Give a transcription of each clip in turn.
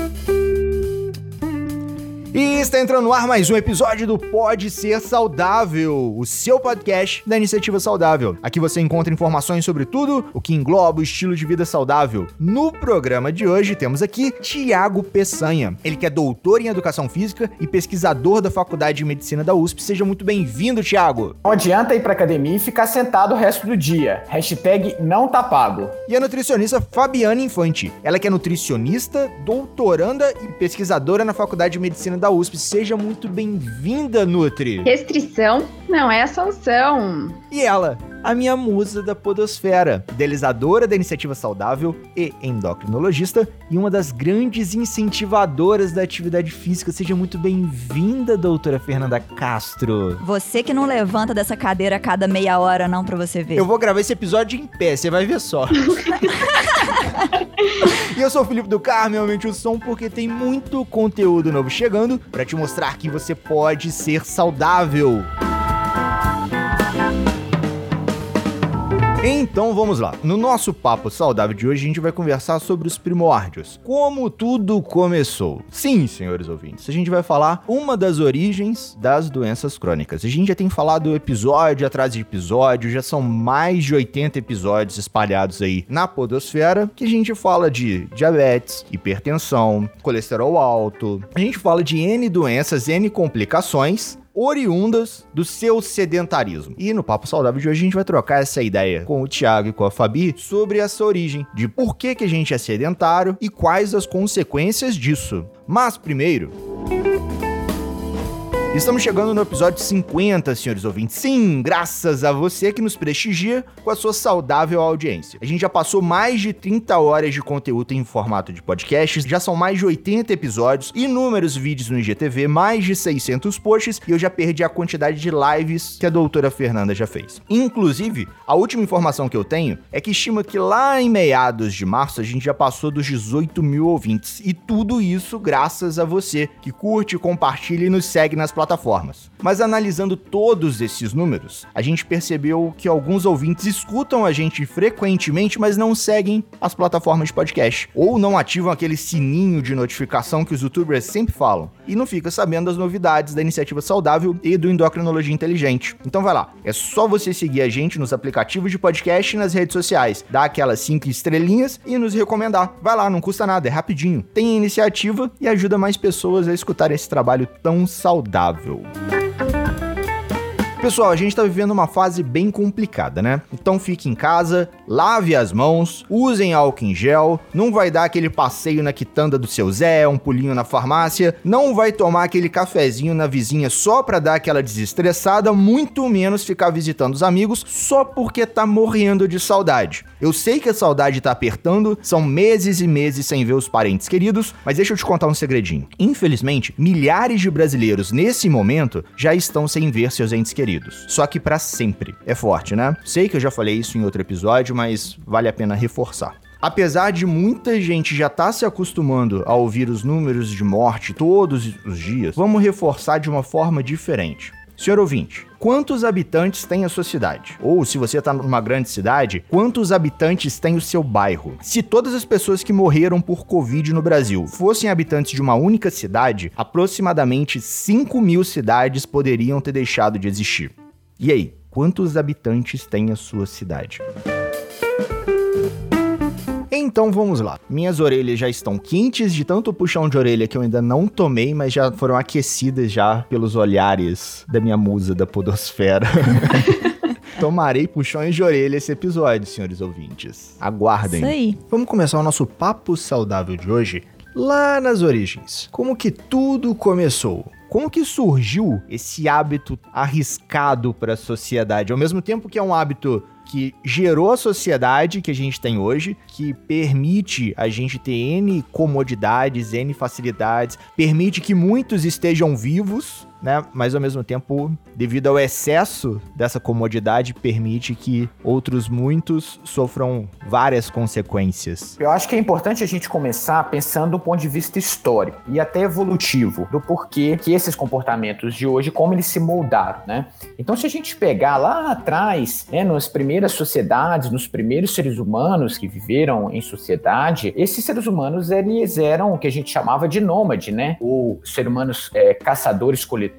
Música e está entrando no ar mais um episódio do Pode Ser Saudável, o seu podcast da Iniciativa Saudável. Aqui você encontra informações sobre tudo o que engloba o estilo de vida saudável. No programa de hoje temos aqui Tiago Peçanha. Ele que é doutor em Educação Física e pesquisador da Faculdade de Medicina da USP. Seja muito bem-vindo, Tiago. Não adianta ir pra academia e ficar sentado o resto do dia. Hashtag não tá pago. E a nutricionista Fabiana Infante. Ela que é nutricionista, doutoranda e pesquisadora na Faculdade de Medicina da USP. Seja muito bem-vinda, Nutri. Restrição não é sanção. E ela, a minha musa da podosfera, idealizadora da iniciativa saudável e endocrinologista e uma das grandes incentivadoras da atividade física. Seja muito bem-vinda, doutora Fernanda Castro. Você que não levanta dessa cadeira a cada meia hora, não, pra você ver. Eu vou gravar esse episódio em pé, você vai ver só. e eu sou o Felipe do Carmo, aumente o som porque tem muito conteúdo novo chegando para te mostrar que você pode ser saudável. Então vamos lá. No nosso papo saudável de hoje, a gente vai conversar sobre os primórdios. Como tudo começou. Sim, senhores ouvintes, a gente vai falar uma das origens das doenças crônicas. A gente já tem falado episódio atrás de episódio, já são mais de 80 episódios espalhados aí na podosfera, que a gente fala de diabetes, hipertensão, colesterol alto. A gente fala de N doenças, N complicações oriundas do seu sedentarismo. E no Papo Saudável de hoje a gente vai trocar essa ideia com o Thiago e com a Fabi sobre essa origem, de por que, que a gente é sedentário e quais as consequências disso. Mas primeiro. Estamos chegando no episódio 50, senhores ouvintes. Sim, graças a você que nos prestigia com a sua saudável audiência. A gente já passou mais de 30 horas de conteúdo em formato de podcasts, já são mais de 80 episódios, inúmeros vídeos no IGTV, mais de 600 posts e eu já perdi a quantidade de lives que a doutora Fernanda já fez. Inclusive, a última informação que eu tenho é que estima que lá em meados de março a gente já passou dos 18 mil ouvintes. E tudo isso graças a você que curte, compartilha e nos segue nas. Mas analisando todos esses números, a gente percebeu que alguns ouvintes escutam a gente frequentemente, mas não seguem as plataformas de podcast, ou não ativam aquele sininho de notificação que os youtubers sempre falam, e não fica sabendo das novidades da iniciativa saudável e do endocrinologia inteligente. Então vai lá, é só você seguir a gente nos aplicativos de podcast e nas redes sociais, dar aquelas cinco estrelinhas e nos recomendar. Vai lá, não custa nada, é rapidinho. Tem iniciativa e ajuda mais pessoas a escutar esse trabalho tão saudável saudável. Pessoal, a gente tá vivendo uma fase bem complicada, né? Então fique em casa, lave as mãos, usem álcool em gel, não vai dar aquele passeio na quitanda do seu Zé, um pulinho na farmácia, não vai tomar aquele cafezinho na vizinha só pra dar aquela desestressada, muito menos ficar visitando os amigos só porque tá morrendo de saudade. Eu sei que a saudade tá apertando, são meses e meses sem ver os parentes queridos, mas deixa eu te contar um segredinho. Infelizmente, milhares de brasileiros nesse momento já estão sem ver seus entes queridos queridos. Só que para sempre. É forte, né? Sei que eu já falei isso em outro episódio, mas vale a pena reforçar. Apesar de muita gente já estar tá se acostumando a ouvir os números de morte todos os dias, vamos reforçar de uma forma diferente. Senhor ouvinte, quantos habitantes tem a sua cidade? Ou se você está numa grande cidade, quantos habitantes tem o seu bairro? Se todas as pessoas que morreram por Covid no Brasil fossem habitantes de uma única cidade, aproximadamente 5 mil cidades poderiam ter deixado de existir. E aí, quantos habitantes tem a sua cidade? Então vamos lá. Minhas orelhas já estão quentes de tanto puxão de orelha que eu ainda não tomei, mas já foram aquecidas já pelos olhares da minha musa da podosfera. Tomarei puxões de orelha esse episódio, senhores ouvintes. Aguardem. Isso aí. Vamos começar o nosso papo saudável de hoje lá nas origens. Como que tudo começou? Como que surgiu esse hábito arriscado para a sociedade? Ao mesmo tempo que é um hábito que gerou a sociedade que a gente tem hoje, que permite a gente ter N comodidades, N facilidades, permite que muitos estejam vivos, né? Mas ao mesmo tempo, devido ao excesso dessa comodidade, permite que outros muitos sofram várias consequências. Eu acho que é importante a gente começar pensando do ponto de vista histórico e até evolutivo do porquê que esses comportamentos de hoje, como eles se moldaram, né? Então, se a gente pegar lá atrás, né, nas primeiras sociedades, nos primeiros seres humanos que viveram em sociedade, esses seres humanos eles eram o que a gente chamava de nômade, né? Ou seres humanos é, caçadores-coletores,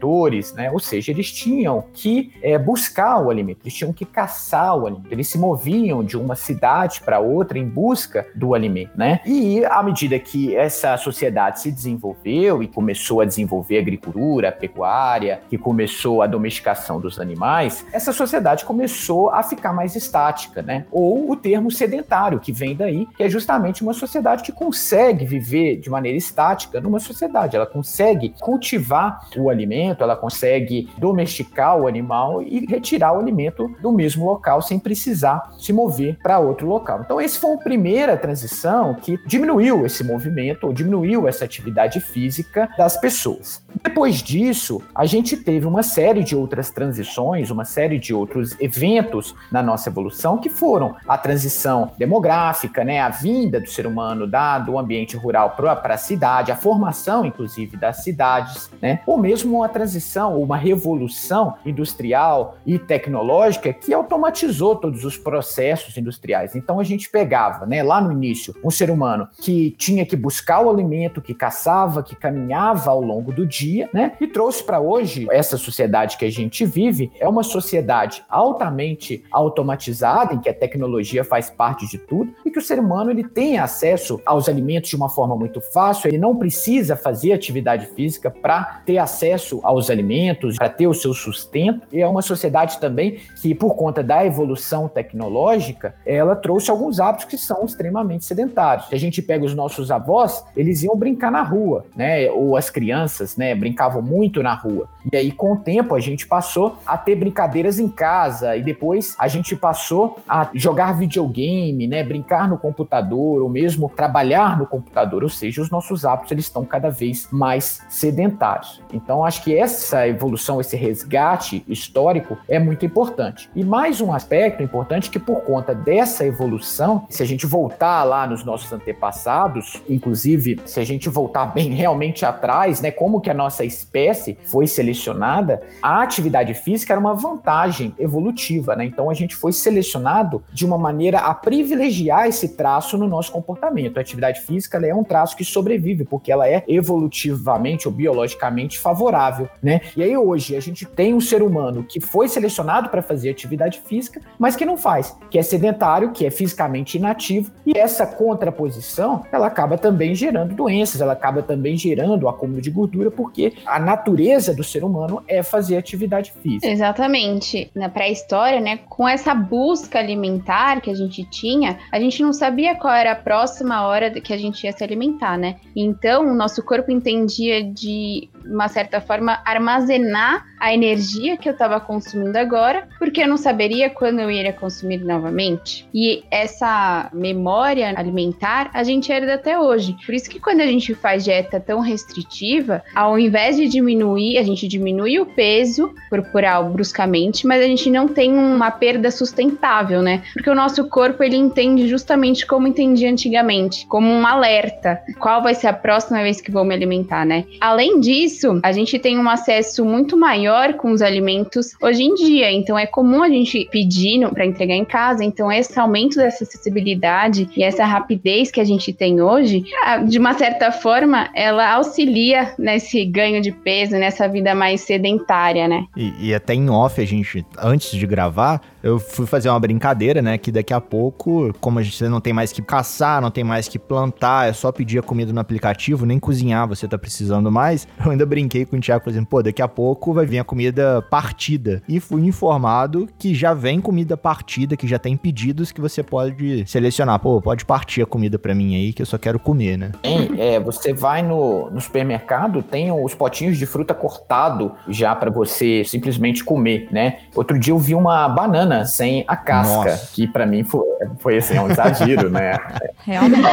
né? Ou seja, eles tinham que é, buscar o alimento, eles tinham que caçar o alimento, eles se moviam de uma cidade para outra em busca do alimento, né? E à medida que essa sociedade se desenvolveu e começou a desenvolver agricultura, pecuária, que começou a domesticação dos animais, essa sociedade começou a ficar mais estática, né? Ou o termo sedentário, que vem daí, que é justamente uma sociedade que consegue viver de maneira estática numa sociedade, ela consegue cultivar o alimento, ela consegue domesticar o animal e retirar o alimento do mesmo local sem precisar se mover para outro local. Então, esse foi a primeira transição que diminuiu esse movimento, ou diminuiu essa atividade física das pessoas. Depois disso, a gente teve uma série de outras transições, uma série de outros eventos na nossa evolução que foram a transição demográfica, né, a vinda do ser humano da, do ambiente rural para a cidade, a formação, inclusive, das cidades, né, ou mesmo uma transição, uma revolução industrial e tecnológica que automatizou todos os processos industriais. Então a gente pegava, né, lá no início, um ser humano que tinha que buscar o alimento, que caçava, que caminhava ao longo do dia, né, e trouxe para hoje essa sociedade que a gente vive é uma sociedade altamente automatizada, em que a tecnologia faz parte de tudo e que o ser humano ele tem acesso aos alimentos de uma forma muito fácil, ele não precisa fazer atividade física para ter acesso aos alimentos, para ter o seu sustento. E é uma sociedade também que, por conta da evolução tecnológica, ela trouxe alguns hábitos que são extremamente sedentários. Se a gente pega os nossos avós, eles iam brincar na rua, né? Ou as crianças, né? Brincavam muito na rua. E aí, com o tempo, a gente passou a ter brincadeiras em casa e depois a gente passou a jogar videogame, né? Brincar no computador ou mesmo trabalhar no computador. Ou seja, os nossos hábitos eles estão cada vez mais sedentários. Então, acho que essa evolução, esse resgate histórico é muito importante. E mais um aspecto importante que por conta dessa evolução, se a gente voltar lá nos nossos antepassados, inclusive se a gente voltar bem realmente atrás, né, como que a nossa espécie foi selecionada, a atividade física era uma vantagem evolutiva, né? Então a gente foi selecionado de uma maneira a privilegiar esse traço no nosso comportamento. A atividade física é um traço que sobrevive porque ela é evolutivamente ou biologicamente favorável, né? E aí hoje a gente tem um ser humano que foi selecionado para fazer atividade física, mas que não faz, que é sedentário, que é fisicamente inativo, e essa contraposição, ela acaba também gerando doenças, ela acaba também gerando o acúmulo de gordura, porque a natureza do ser humano é fazer atividade física. Exatamente. Na pré-história, né, com essa busca alimentar que a gente tinha, a gente não sabia qual era a próxima hora que a gente ia se alimentar, né? Então, o nosso corpo entendia de uma certa forma, armazenar a energia que eu estava consumindo agora, porque eu não saberia quando eu iria consumir novamente. E essa memória alimentar a gente herda até hoje. Por isso que quando a gente faz dieta tão restritiva, ao invés de diminuir, a gente diminui o peso corporal bruscamente, mas a gente não tem uma perda sustentável, né? Porque o nosso corpo ele entende justamente como entendia antigamente, como um alerta. Qual vai ser a próxima vez que vou me alimentar, né? Além disso, a gente tem um acesso muito maior com os alimentos hoje em dia, então é comum a gente pedir para entregar em casa, então esse aumento dessa acessibilidade e essa rapidez que a gente tem hoje, de uma certa forma, ela auxilia nesse ganho de peso, nessa vida mais sedentária, né? E, e até em off, a gente, antes de gravar, eu fui fazer uma brincadeira, né? Que daqui a pouco, como a gente não tem mais que caçar, não tem mais que plantar, é só pedir a comida no aplicativo, nem cozinhar você tá precisando mais. Eu ainda brinquei com o Thiago, por exemplo, pô, daqui a pouco vai vir a comida partida. E fui informado que já vem comida partida, que já tem pedidos que você pode selecionar. Pô, pode partir a comida para mim aí, que eu só quero comer, né? Tem, é, você vai no, no supermercado, tem os potinhos de fruta cortado já para você simplesmente comer, né? Outro dia eu vi uma banana banana sem a casca, Nossa. que para mim foi, foi assim, um exagero, né? Realmente.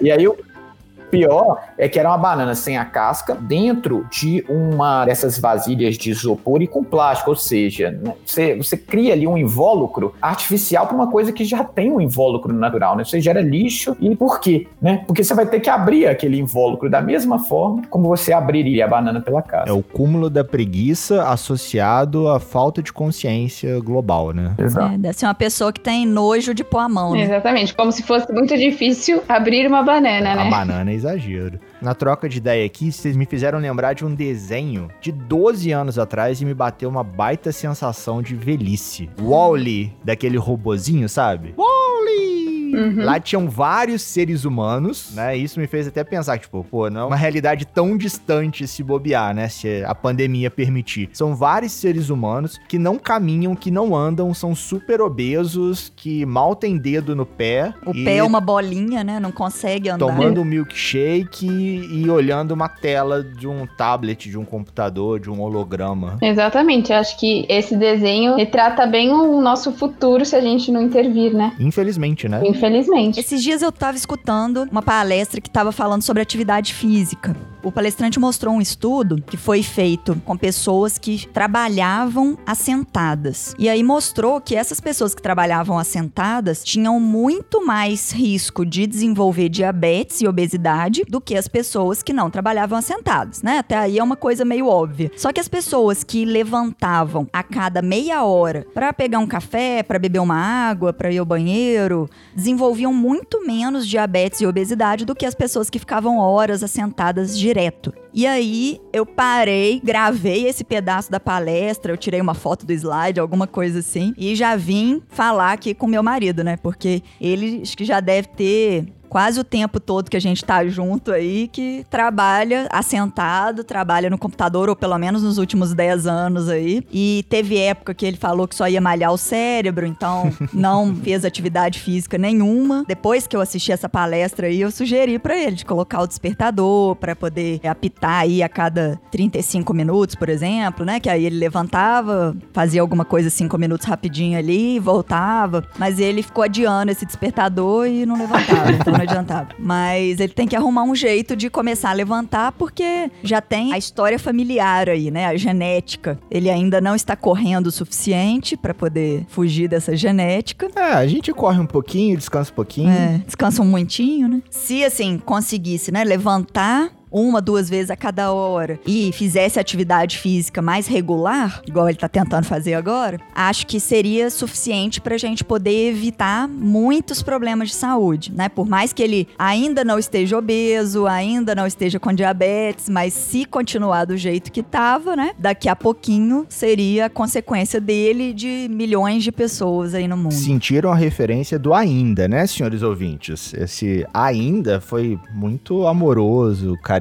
E aí eu, pior é que era uma banana sem a casca dentro de uma dessas vasilhas de isopor e com plástico, ou seja, né, você, você cria ali um invólucro artificial para uma coisa que já tem um invólucro natural, né? Você gera lixo e por quê? Né? Porque você vai ter que abrir aquele invólucro da mesma forma como você abriria a banana pela casca. É o cúmulo da preguiça associado à falta de consciência global, né? Exato. É, deve ser uma pessoa que tem nojo de pôr a mão, né? Exatamente, como se fosse muito difícil abrir uma banana, A né? banana é exagero. Na troca de ideia aqui, vocês me fizeram lembrar de um desenho de 12 anos atrás e me bateu uma baita sensação de velhice. Wall-E, daquele robozinho, sabe? Wall-E! Uhum. Lá tinham vários seres humanos, né? Isso me fez até pensar, tipo, pô, não é uma realidade tão distante se bobear, né? Se a pandemia permitir. São vários seres humanos que não caminham, que não andam, são super obesos, que mal tem dedo no pé. O e pé é uma bolinha, né? Não consegue andar. Tomando um milkshake e olhando uma tela de um tablet, de um computador, de um holograma. Exatamente, eu acho que esse desenho retrata bem o nosso futuro se a gente não intervir, né? Infelizmente, né? Infelizmente. Esses dias eu tava escutando uma palestra que tava falando sobre atividade física. O palestrante mostrou um estudo que foi feito com pessoas que trabalhavam assentadas. E aí mostrou que essas pessoas que trabalhavam assentadas tinham muito mais risco de desenvolver diabetes e obesidade do que as pessoas que não trabalhavam assentadas, né? Até aí é uma coisa meio óbvia. Só que as pessoas que levantavam a cada meia hora para pegar um café, para beber uma água, para ir ao banheiro, desenvolviam muito menos diabetes e obesidade do que as pessoas que ficavam horas assentadas direto. E aí eu parei, gravei esse pedaço da palestra, eu tirei uma foto do slide, alguma coisa assim, e já vim falar aqui com meu marido, né? Porque ele acho que já deve ter quase o tempo todo que a gente tá junto aí, que trabalha assentado, trabalha no computador, ou pelo menos nos últimos 10 anos aí. E teve época que ele falou que só ia malhar o cérebro, então não fez atividade física nenhuma. Depois que eu assisti essa palestra aí, eu sugeri pra ele de colocar o despertador pra poder apitar aí a cada 35 minutos, por exemplo, né? Que aí ele levantava, fazia alguma coisa 5 minutos rapidinho ali, voltava. Mas ele ficou adiando esse despertador e não levantava. Então não adiantava. Mas ele tem que arrumar um jeito de começar a levantar, porque já tem a história familiar aí, né? A genética. Ele ainda não está correndo o suficiente para poder fugir dessa genética. É, a gente corre um pouquinho, descansa um pouquinho. É, descansa um momentinho, né? Se assim conseguisse, né, levantar uma, duas vezes a cada hora e fizesse atividade física mais regular, igual ele tá tentando fazer agora, acho que seria suficiente pra gente poder evitar muitos problemas de saúde, né? Por mais que ele ainda não esteja obeso, ainda não esteja com diabetes, mas se continuar do jeito que tava, né? Daqui a pouquinho seria a consequência dele de milhões de pessoas aí no mundo. Sentiram a referência do ainda, né, senhores ouvintes? Esse ainda foi muito amoroso, carinhoso.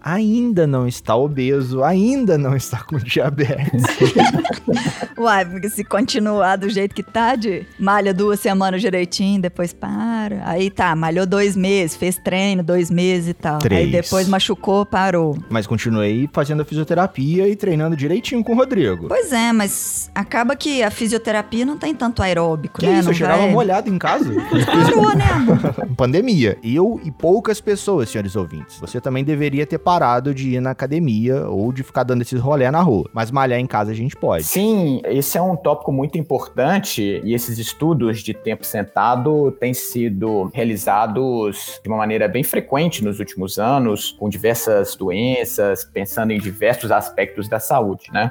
Ainda não está obeso, ainda não está com diabetes. Uai, porque se continuar do jeito que tá, de malha duas semanas direitinho, depois para. Aí tá, malhou dois meses, fez treino dois meses e tal. Três. Aí depois machucou, parou. Mas continuei fazendo a fisioterapia e treinando direitinho com o Rodrigo. Pois é, mas acaba que a fisioterapia não tem tanto aeróbico, Que né? isso, não eu chegava vai- molhado em casa. Parou, né? Pandemia. Eu e poucas pessoas, senhores ouvintes. Você também deveria ter parado de ir na academia ou de ficar dando esses rolé na rua. Mas malhar em casa a gente pode. Sim, esse é um tópico muito importante e esses estudos de tempo sentado têm sido realizados de uma maneira bem frequente nos últimos anos, com diversas doenças, pensando em diversos aspectos da saúde, né?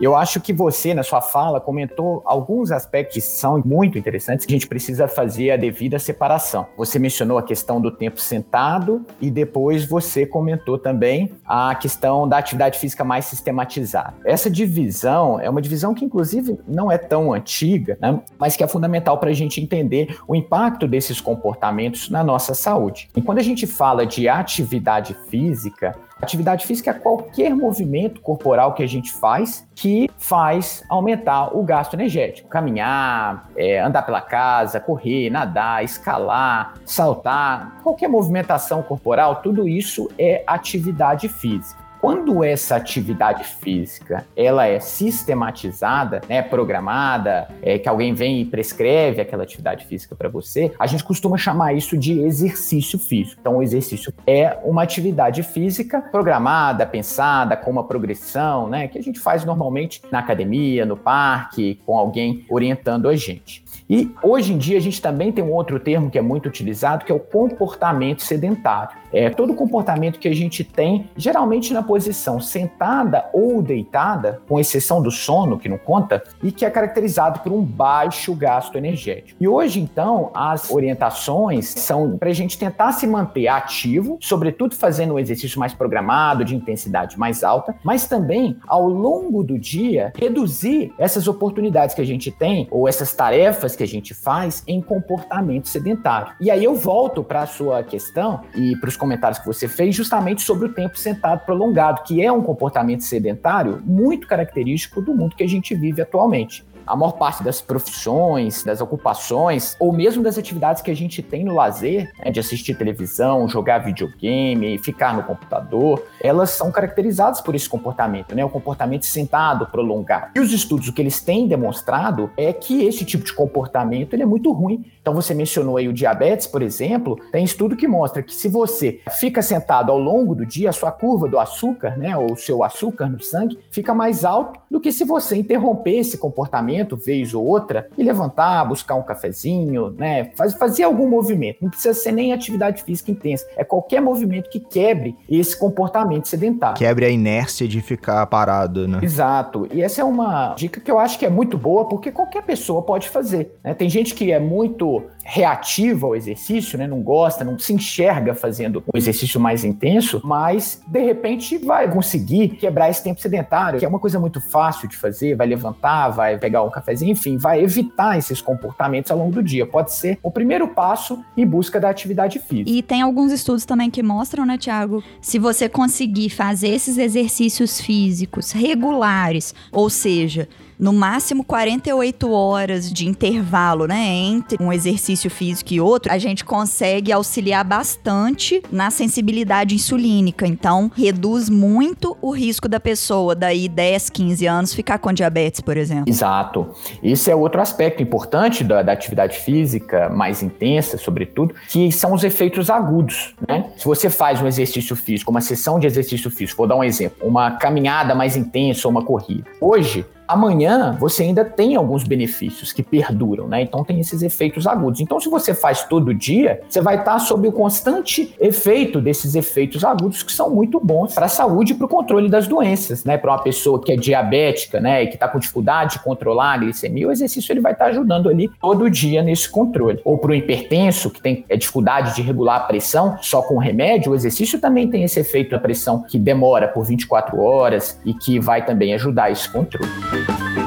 Eu acho que você, na sua fala, comentou alguns aspectos que são muito interessantes que a gente precisa fazer a devida separação. Você mencionou a questão do tempo sentado e depois você comentou também a questão da atividade física mais sistematizada. Essa divisão é uma divisão que, inclusive, não é tão antiga, né? mas que é fundamental para a gente entender o impacto desses comportamentos na nossa saúde. E quando a gente fala de atividade física, Atividade física é qualquer movimento corporal que a gente faz que faz aumentar o gasto energético. Caminhar, é, andar pela casa, correr, nadar, escalar, saltar, qualquer movimentação corporal, tudo isso é atividade física. Quando essa atividade física ela é sistematizada, né, programada, é, que alguém vem e prescreve aquela atividade física para você, a gente costuma chamar isso de exercício físico. Então, o exercício é uma atividade física programada, pensada, com uma progressão, né, que a gente faz normalmente na academia, no parque, com alguém orientando a gente. E hoje em dia a gente também tem um outro termo que é muito utilizado, que é o comportamento sedentário. É todo comportamento que a gente tem, geralmente na posição sentada ou deitada, com exceção do sono, que não conta, e que é caracterizado por um baixo gasto energético. E hoje, então, as orientações são para a gente tentar se manter ativo, sobretudo fazendo um exercício mais programado, de intensidade mais alta, mas também, ao longo do dia, reduzir essas oportunidades que a gente tem, ou essas tarefas que a gente faz, em comportamento sedentário. E aí eu volto para a sua questão e para os comentários que você fez justamente sobre o tempo sentado prolongado, que é um comportamento sedentário muito característico do mundo que a gente vive atualmente a maior parte das profissões, das ocupações, ou mesmo das atividades que a gente tem no lazer, né, de assistir televisão, jogar videogame, ficar no computador, elas são caracterizadas por esse comportamento, né? O comportamento sentado, prolongado. E os estudos, o que eles têm demonstrado é que esse tipo de comportamento ele é muito ruim. Então você mencionou aí o diabetes, por exemplo, tem estudo que mostra que se você fica sentado ao longo do dia, a sua curva do açúcar, né, ou o seu açúcar no sangue, fica mais alto do que se você interromper esse comportamento movimento, vez ou outra, e levantar, buscar um cafezinho, né? Faz, fazer algum movimento. Não precisa ser nem atividade física intensa. É qualquer movimento que quebre esse comportamento sedentário. Quebre a inércia de ficar parado, né? Exato. E essa é uma dica que eu acho que é muito boa, porque qualquer pessoa pode fazer. Né? Tem gente que é muito reativa ao exercício, né? Não gosta, não se enxerga fazendo um exercício mais intenso, mas de repente vai conseguir quebrar esse tempo sedentário, que é uma coisa muito fácil de fazer, vai levantar, vai pegar um cafezinho, enfim, vai evitar esses comportamentos ao longo do dia. Pode ser o primeiro passo em busca da atividade física. E tem alguns estudos também que mostram, né, Tiago, se você conseguir fazer esses exercícios físicos regulares, ou seja, no máximo 48 horas de intervalo, né, entre um exercício físico e outro, a gente consegue auxiliar bastante na sensibilidade insulínica. Então, reduz muito o risco da pessoa daí 10, 15 anos ficar com diabetes, por exemplo. Exato. Esse é outro aspecto importante da, da atividade física mais intensa, sobretudo, que são os efeitos agudos, né? Se você faz um exercício físico, uma sessão de exercício físico, vou dar um exemplo, uma caminhada mais intensa ou uma corrida. Hoje, amanhã você ainda tem alguns benefícios que perduram, né? Então tem esses efeitos agudos. Então, se você faz todo dia, você vai estar sob o constante efeito desses efeitos agudos que são muito bons para a saúde e para o controle das doenças, né? Para uma pessoa que é diabética, né, e que está com dificuldade de controlar a glicemia, o exercício ele vai estar ajudando ali todo dia nesse controle. Ou para o hipertenso que tem é, dificuldade de regular a pressão só com remédio, o exercício também tem esse efeito da pressão que demora por 24 horas e que vai também ajudar esse controle. Bye.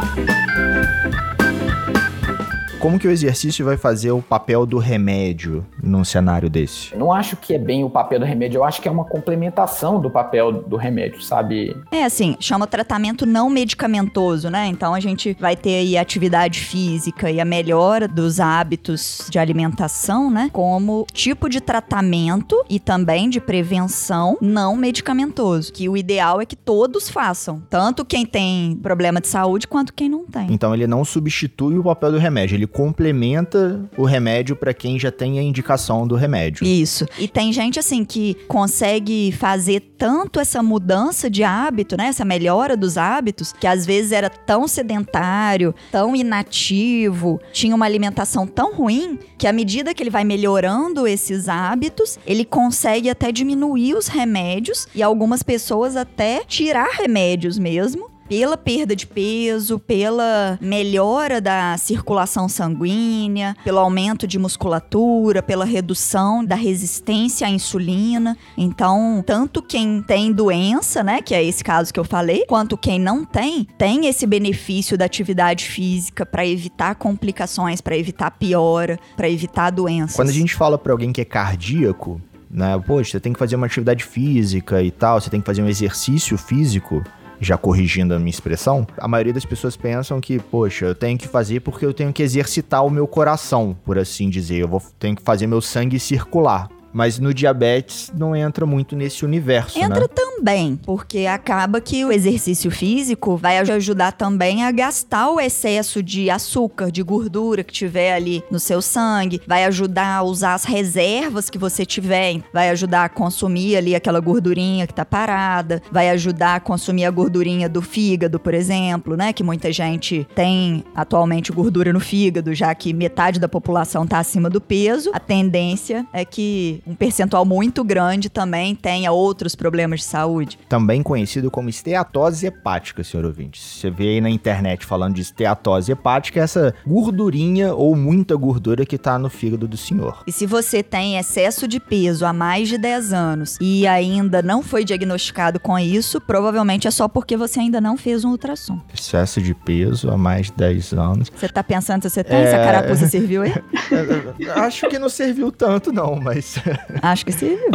Como que o exercício vai fazer o papel do remédio num cenário desse? não acho que é bem o papel do remédio, eu acho que é uma complementação do papel do remédio, sabe? É assim, chama tratamento não medicamentoso, né? Então a gente vai ter aí atividade física e a melhora dos hábitos de alimentação, né? Como tipo de tratamento e também de prevenção não medicamentoso. Que o ideal é que todos façam, tanto quem tem problema de saúde quanto quem não tem. Então ele não substitui o papel do remédio, ele complementa o remédio para quem já tem a indicação do remédio. Isso. E tem gente assim que consegue fazer tanto essa mudança de hábito, né, essa melhora dos hábitos, que às vezes era tão sedentário, tão inativo, tinha uma alimentação tão ruim, que à medida que ele vai melhorando esses hábitos, ele consegue até diminuir os remédios e algumas pessoas até tirar remédios mesmo pela perda de peso, pela melhora da circulação sanguínea, pelo aumento de musculatura, pela redução da resistência à insulina. Então, tanto quem tem doença, né, que é esse caso que eu falei, quanto quem não tem, tem esse benefício da atividade física para evitar complicações, para evitar piora, para evitar doenças. Quando a gente fala para alguém que é cardíaco, né, poxa, você tem que fazer uma atividade física e tal, você tem que fazer um exercício físico, já corrigindo a minha expressão, a maioria das pessoas pensam que, poxa, eu tenho que fazer porque eu tenho que exercitar o meu coração, por assim dizer. Eu vou, tenho que fazer meu sangue circular. Mas no diabetes não entra muito nesse universo, Entra né? também, porque acaba que o exercício físico vai ajudar também a gastar o excesso de açúcar, de gordura que tiver ali no seu sangue, vai ajudar a usar as reservas que você tiver, vai ajudar a consumir ali aquela gordurinha que tá parada, vai ajudar a consumir a gordurinha do fígado, por exemplo, né, que muita gente tem atualmente gordura no fígado, já que metade da população tá acima do peso. A tendência é que um percentual muito grande também tenha outros problemas de saúde. Também conhecido como esteatose hepática, senhor ouvinte. Você vê aí na internet falando de esteatose hepática, é essa gordurinha ou muita gordura que tá no fígado do senhor. E se você tem excesso de peso há mais de 10 anos e ainda não foi diagnosticado com isso, provavelmente é só porque você ainda não fez um ultrassom. Excesso de peso há mais de 10 anos. Você tá pensando se você tem? É. Se a carapuça serviu aí? Acho que não serviu tanto, não, mas Acho que serviu.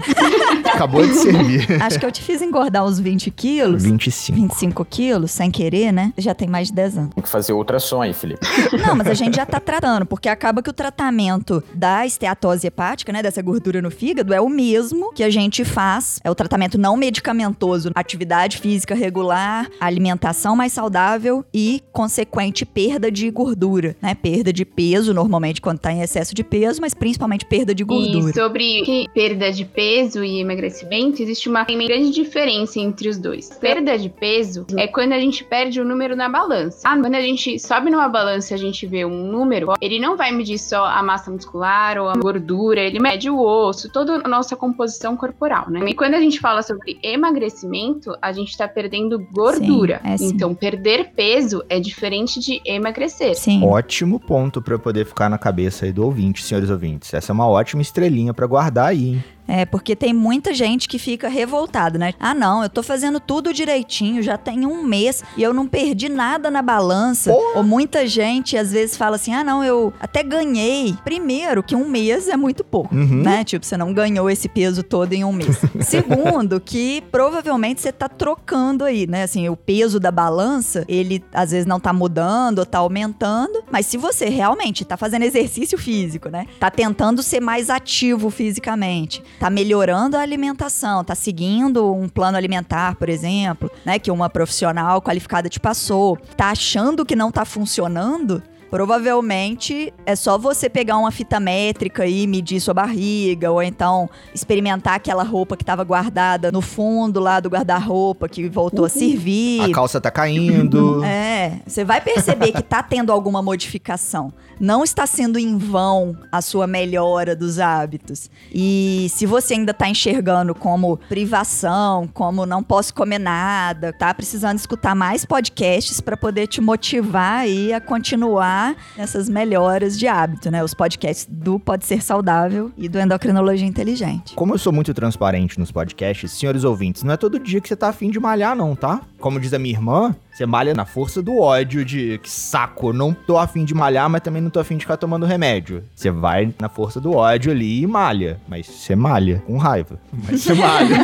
acabou de servir. Acho que eu te fiz engordar uns 20 quilos. 25. 25 quilos, sem querer, né? Já tem mais de 10 anos. Tem que fazer ultrassom aí, Felipe. Não, mas a gente já tá tratando, porque acaba que o tratamento da esteatose hepática, né, dessa gordura no fígado, é o mesmo que a gente faz. É o tratamento não medicamentoso, atividade física regular, alimentação mais saudável e consequente perda de gordura, né? Perda de peso, normalmente quando tá em excesso de peso, mas principalmente perda de gordura. E sobre que perda de peso e emagrecimento, existe uma grande diferença entre os dois. Perda de peso é quando a gente perde o número na balança. Ah, quando a gente sobe numa balança e a gente vê um número, ele não vai medir só a massa muscular ou a gordura, ele mede o osso, toda a nossa composição corporal, né? E quando a gente fala sobre emagrecimento, a gente tá perdendo gordura. Sim, é sim. Então, perder peso é diferente de emagrecer. Sim. Ótimo ponto pra poder ficar na cabeça aí do ouvinte, senhores ouvintes. Essa é uma ótima estrelinha pra guardar aí, hein? É, porque tem muita gente que fica revoltada, né? Ah, não, eu tô fazendo tudo direitinho, já tem um mês e eu não perdi nada na balança. Ou muita gente às vezes fala assim: ah, não, eu até ganhei. Primeiro, que um mês é muito pouco, Uhum. né? Tipo, você não ganhou esse peso todo em um mês. Segundo, que provavelmente você tá trocando aí, né? Assim, o peso da balança, ele às vezes não tá mudando ou tá aumentando. Mas se você realmente tá fazendo exercício físico, né? Tá tentando ser mais ativo fisicamente, tá melhorando a alimentação, tá seguindo um plano alimentar, por exemplo, né? Que uma profissional qualificada te passou, tá achando que não tá funcionando. Provavelmente é só você pegar uma fita métrica e medir sua barriga, ou então experimentar aquela roupa que estava guardada no fundo lá do guarda-roupa que voltou a servir. A calça tá caindo. É, você vai perceber que tá tendo alguma modificação. Não está sendo em vão a sua melhora dos hábitos. E se você ainda tá enxergando como privação, como não posso comer nada, tá precisando escutar mais podcasts para poder te motivar aí a continuar nessas melhoras de hábito, né? Os podcasts do Pode Ser Saudável e do Endocrinologia Inteligente. Como eu sou muito transparente nos podcasts, senhores ouvintes, não é todo dia que você tá afim de malhar, não, tá? Como diz a minha irmã, você malha na força do ódio de que saco, não tô afim de malhar, mas também não tô afim de ficar tomando remédio. Você vai na força do ódio ali e malha. Mas você malha com raiva. Mas você malha.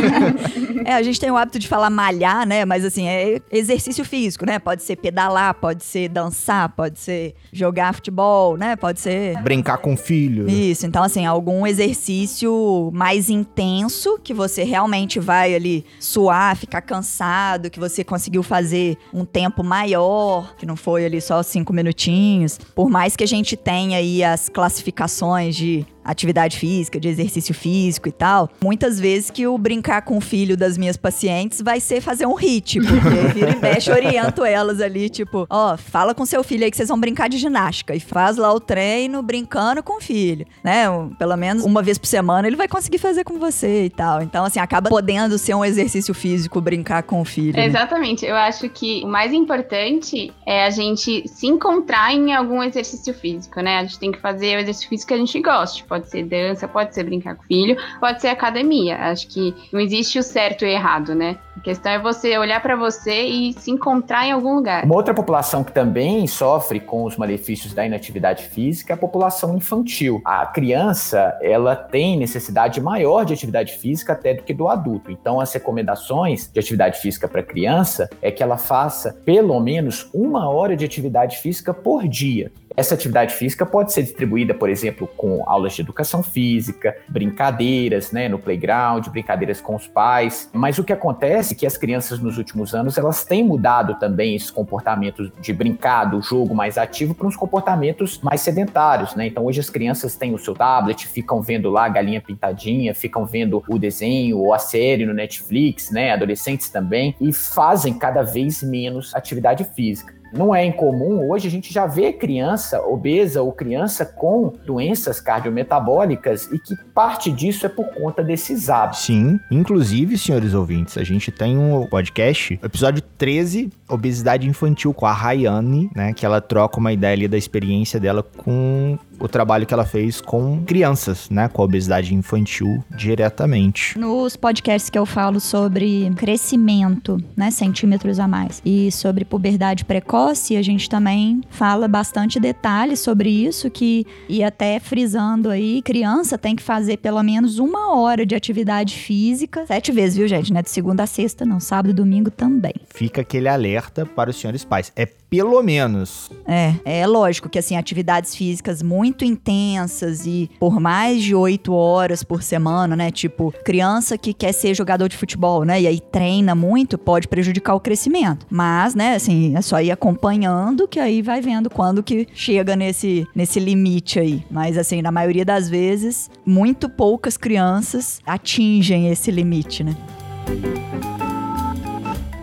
É, a gente tem o hábito de falar malhar, né? Mas assim, é exercício físico, né? Pode ser pedalar, pode ser dançar, pode ser jogar futebol, né? Pode ser. Brincar com o filho. Isso, então assim, algum exercício mais intenso que você realmente vai ali suar, ficar cansado, que você conseguiu fazer um tempo maior, que não foi ali só cinco minutinhos. Por mais que a gente tenha aí as classificações de atividade física, de exercício físico e tal, muitas vezes que o brincar com o filho das minhas pacientes vai ser fazer um hit, porque vira e mexe, oriento elas ali, tipo, ó, fala com seu filho aí que vocês vão brincar de ginástica e faz lá o treino brincando com o filho, né? Pelo menos uma vez por semana ele vai conseguir fazer com você e tal. Então, assim, acaba podendo ser um exercício físico brincar com o filho. né? Exatamente. Eu acho que o mais importante é a gente se encontrar em algum exercício físico, né? A gente tem que fazer o exercício físico que a gente goste. Pode ser dança, pode ser brincar com o filho, pode ser academia. Acho que não existe o certo e o errado, né? A questão é você olhar pra você e se encontrar em algum lugar. Uma outra população que também sofre com os malefícios da inatividade física é a população infantil. A criança, ela tem necessidade maior de atividade física até do que do adulto. Então, as recomendações de atividade física para criança é que ela faça pelo menos uma hora de atividade física por dia. Essa atividade física pode ser distribuída, por exemplo, com aulas de educação física, brincadeiras, né, no playground, brincadeiras com os pais. Mas o que acontece é que as crianças nos últimos anos elas têm mudado também esses comportamentos de brincar, do jogo mais ativo, para uns comportamentos mais sedentários, né? Então hoje as crianças têm o seu tablet, ficam vendo lá a galinha pintadinha, ficam vendo o desenho ou a série no Netflix, né? Adolescentes também, e fazem cada vez menos atividade física. Não é incomum, hoje a gente já vê criança obesa ou criança com doenças cardiometabólicas e que parte disso é por conta desses hábitos. Sim, inclusive, senhores ouvintes, a gente tem um podcast, episódio 13, obesidade infantil com a Rayane, né, que ela troca uma ideia ali da experiência dela com o trabalho que ela fez com crianças, né, com a obesidade infantil diretamente. Nos podcasts que eu falo sobre crescimento, né, centímetros a mais, e sobre puberdade precoce, a gente também fala bastante detalhes sobre isso, que, e até frisando aí, criança tem que fazer pelo menos uma hora de atividade física, sete vezes, viu, gente, né, de segunda a sexta, não, sábado e domingo também. Fica aquele alerta para os senhores pais. É pelo menos. É, é lógico que assim, atividades físicas muito intensas e por mais de oito horas por semana, né? Tipo, criança que quer ser jogador de futebol, né? E aí treina muito, pode prejudicar o crescimento. Mas, né, assim, é só ir acompanhando que aí vai vendo quando que chega nesse, nesse limite aí. Mas, assim, na maioria das vezes, muito poucas crianças atingem esse limite, né?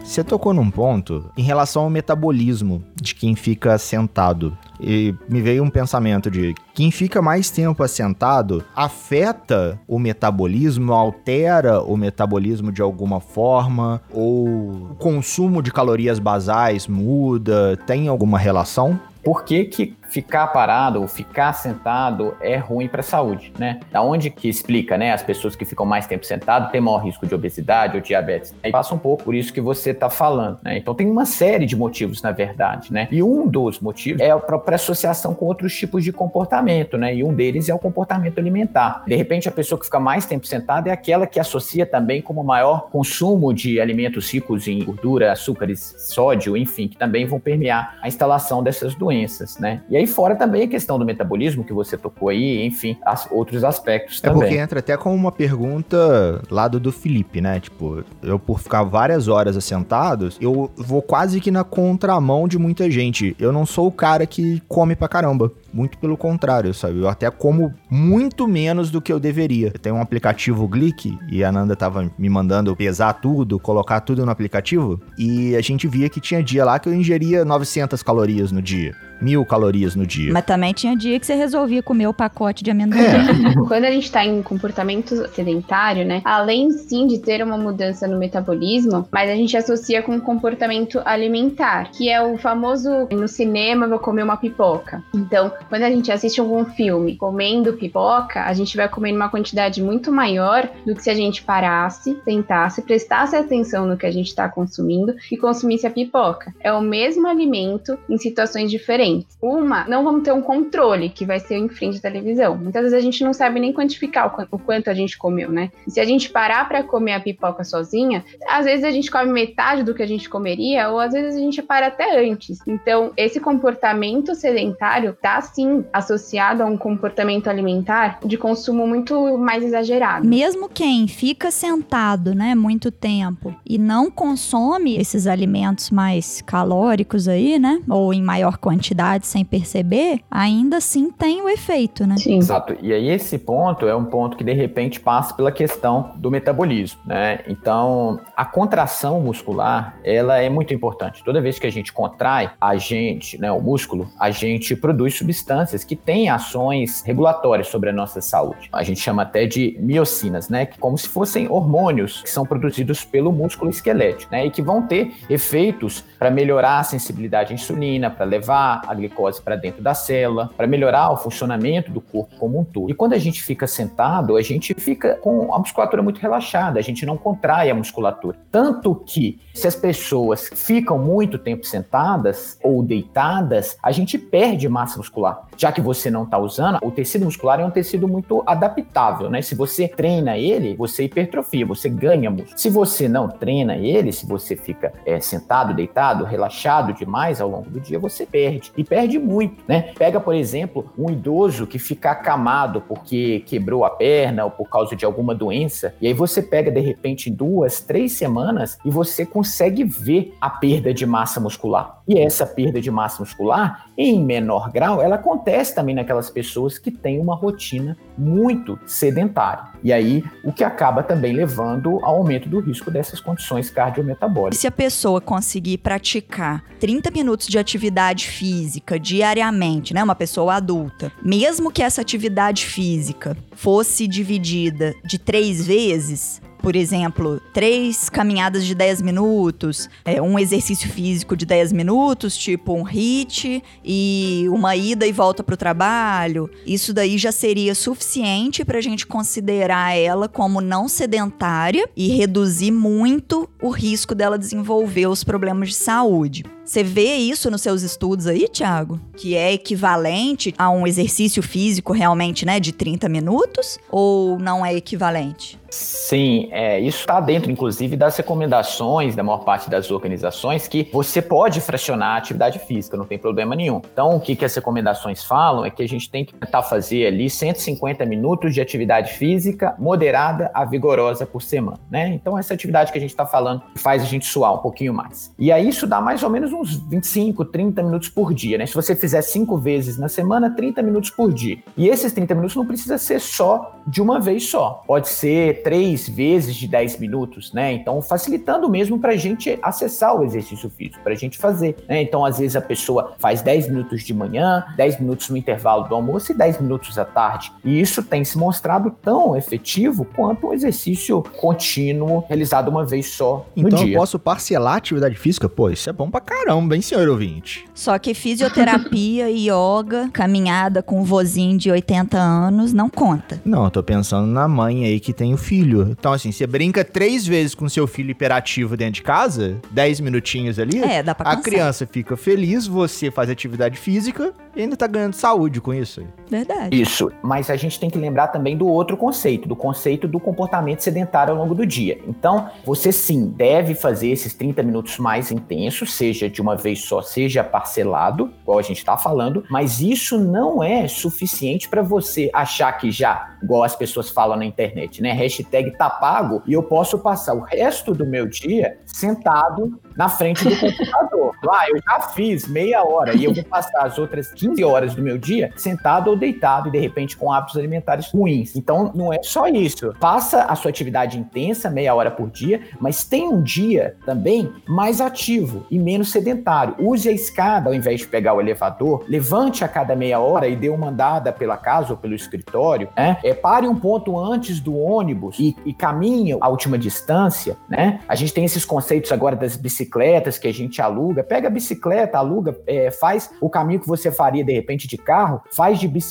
Você tocou num ponto em relação ao metabolismo de quem fica sentado. E me veio um pensamento de quem fica mais tempo assentado afeta o metabolismo, altera o metabolismo de alguma forma, ou o consumo de calorias basais muda, tem alguma relação? Por que, que ficar parado ou ficar sentado é ruim para a saúde, né? Da onde que explica, né? As pessoas que ficam mais tempo sentado têm maior risco de obesidade ou diabetes. Aí passa um pouco por isso que você está falando, né? Então tem uma série de motivos, na verdade, né? E um dos motivos é a própria associação com outros tipos de comportamento, né? E um deles é o comportamento alimentar. De repente, a pessoa que fica mais tempo sentada é aquela que associa também como maior consumo de alimentos ricos em gordura, açúcares, sódio, enfim, que também vão permear a instalação dessas doenças, né? E aí aí fora também a questão do metabolismo que você tocou aí, enfim, as, outros aspectos também. É porque entra até com uma pergunta lá do, do Felipe, né? Tipo, eu por ficar várias horas assentados, eu vou quase que na contramão de muita gente. Eu não sou o cara que come pra caramba. Muito pelo contrário, sabe? Eu até como muito menos do que eu deveria. Eu tenho um aplicativo Glick e a Nanda tava me mandando pesar tudo, colocar tudo no aplicativo. E a gente via que tinha dia lá que eu ingeria 900 calorias no dia mil calorias no dia. Mas também tinha dia que você resolvia comer o pacote de amendoim. É. Quando a gente tá em comportamento sedentário, né? Além sim de ter uma mudança no metabolismo, mas a gente associa com comportamento alimentar, que é o famoso no cinema vou comer uma pipoca. Então, quando a gente assiste algum filme comendo pipoca, a gente vai comer uma quantidade muito maior do que se a gente parasse, sentasse, prestasse atenção no que a gente está consumindo e consumisse a pipoca. É o mesmo alimento em situações diferentes Uma, não vamos ter um controle, que vai ser frente à televisão. Muitas vezes a gente não sabe nem quantificar o, quanto a gente comeu, né? Se a gente parar para comer a pipoca sozinha, às vezes a gente come metade do que a gente comeria, ou às vezes a gente para até antes. Então, esse comportamento sedentário está sim associado a um comportamento alimentar de consumo muito mais exagerado. Mesmo quem fica sentado, né, muito tempo e não consome esses alimentos mais calóricos aí, né, ou em maior quantidade quantidade sem perceber, ainda assim tem o efeito, né? Sim. Exato. E aí esse ponto é um ponto que de repente passa pela questão do metabolismo, né? Então, a contração muscular, ela é muito importante. Toda vez que a gente contrai a gente, né, o músculo, a gente produz substâncias que têm ações regulatórias sobre a nossa saúde. A gente chama até de miocinas, né, que como se fossem hormônios que são produzidos pelo músculo esquelético, né, e que vão ter efeitos para melhorar a sensibilidade à insulina, para levar a glicose para dentro da célula, para melhorar o funcionamento do corpo como um todo. E quando a gente fica sentado, a gente fica com a musculatura muito relaxada, a gente não contrai a musculatura. Tanto que, se as pessoas ficam muito tempo sentadas ou deitadas, a gente perde massa muscular. Já que você não está usando, o tecido muscular é um tecido muito adaptável, né? Se você treina ele, você hipertrofia, você ganha músculo. Se você não treina ele, se você fica é, sentado, deitado, relaxado demais ao longo do dia, você perde. e perde muito, né? Pega, por exemplo, um idoso que fica acamado porque quebrou a perna ou por causa de alguma doença, e aí você pega de repente duas, três semanas e você consegue ver a perda de massa muscular. E essa perda de massa muscular, em menor grau, ela acontece também naquelas pessoas que têm uma rotina muito sedentária. E aí, o que acaba também levando ao aumento do risco dessas condições cardiometabólicas. Se a pessoa conseguir praticar 30 minutos de atividade física diariamente, né, uma pessoa adulta, mesmo que essa atividade física fosse dividida de três vezes, por exemplo, três caminhadas de 10 minutos, é, um exercício físico de 10 minutos, tipo um HIIT, e uma ida e volta para o trabalho, isso daí já seria suficiente para a gente considerar ela como não sedentária e reduzir muito o risco dela desenvolver os problemas de saúde. Você vê isso nos seus estudos aí, Thiago? Que é equivalente a um exercício físico realmente, né, de 30 minutos? Ou não é equivalente? Sim, é, isso está dentro, inclusive, das recomendações da maior parte das organizações que você pode fracionar a atividade física, não tem problema nenhum. Então, o que, que as recomendações falam é que a gente tem que tentar fazer ali 150 minutos de atividade física moderada a vigorosa por semana, né? Então, essa atividade que a gente está falando faz a gente suar um pouquinho mais. E aí, isso dá mais ou menos uns 25, 30 minutos por dia, né? Se você fizer cinco vezes na semana, 30 minutos por dia. E esses 30 minutos não precisa ser só de uma vez só. Pode ser três vezes de 10 minutos, né? Então, facilitando mesmo para a gente acessar o exercício físico, para a gente fazer, né? Então, às vezes a pessoa faz 10 minutos de manhã, 10 minutos no intervalo do almoço e 10 minutos à tarde. E isso tem se mostrado tão efetivo quanto um exercício contínuo realizado uma vez só no então, dia. Então, eu posso parcelar a atividade física? Pô, isso é bom pra caramba, hein, senhor ouvinte? Só que fisioterapia, yoga, caminhada com um vozinho de 80 anos não conta. Não, eu tô pensando na mãe aí que tem o filho. Então, assim, você brinca três vezes com seu filho hiperativo dentro de casa, 10 minutinhos ali. É, dá pra A cansar. criança fica feliz, você faz atividade física e ainda tá ganhando saúde com isso aí. Verdade. Isso, mas a gente tem que lembrar também do outro conceito, do conceito do comportamento sedentário ao longo do dia. Então, você sim deve fazer esses 30 minutos mais intensos, seja de uma vez só, seja parcelado, igual a gente está falando, mas isso não é suficiente para você achar que já, igual as pessoas falam na internet, né? Hashtag tá pago e eu posso passar o resto do meu dia sentado na frente do computador. Ah, eu já fiz meia hora e eu vou passar as outras 15 horas do meu dia sentado ou deitado e de repente com hábitos alimentares ruins. Então não é só isso. Faça a sua atividade intensa, meia hora por dia, mas tenha um dia também mais ativo e menos sedentário. Use a escada ao invés de pegar o elevador, levante a cada meia hora e dê uma andada pela casa ou pelo escritório, né? É, pare um ponto antes do ônibus e, e caminhe a última distância, né? A gente tem esses conceitos agora das bicicletas que a gente aluga. Pega a bicicleta, aluga, é, faz o caminho que você faria de repente de carro, faz de bicicleta.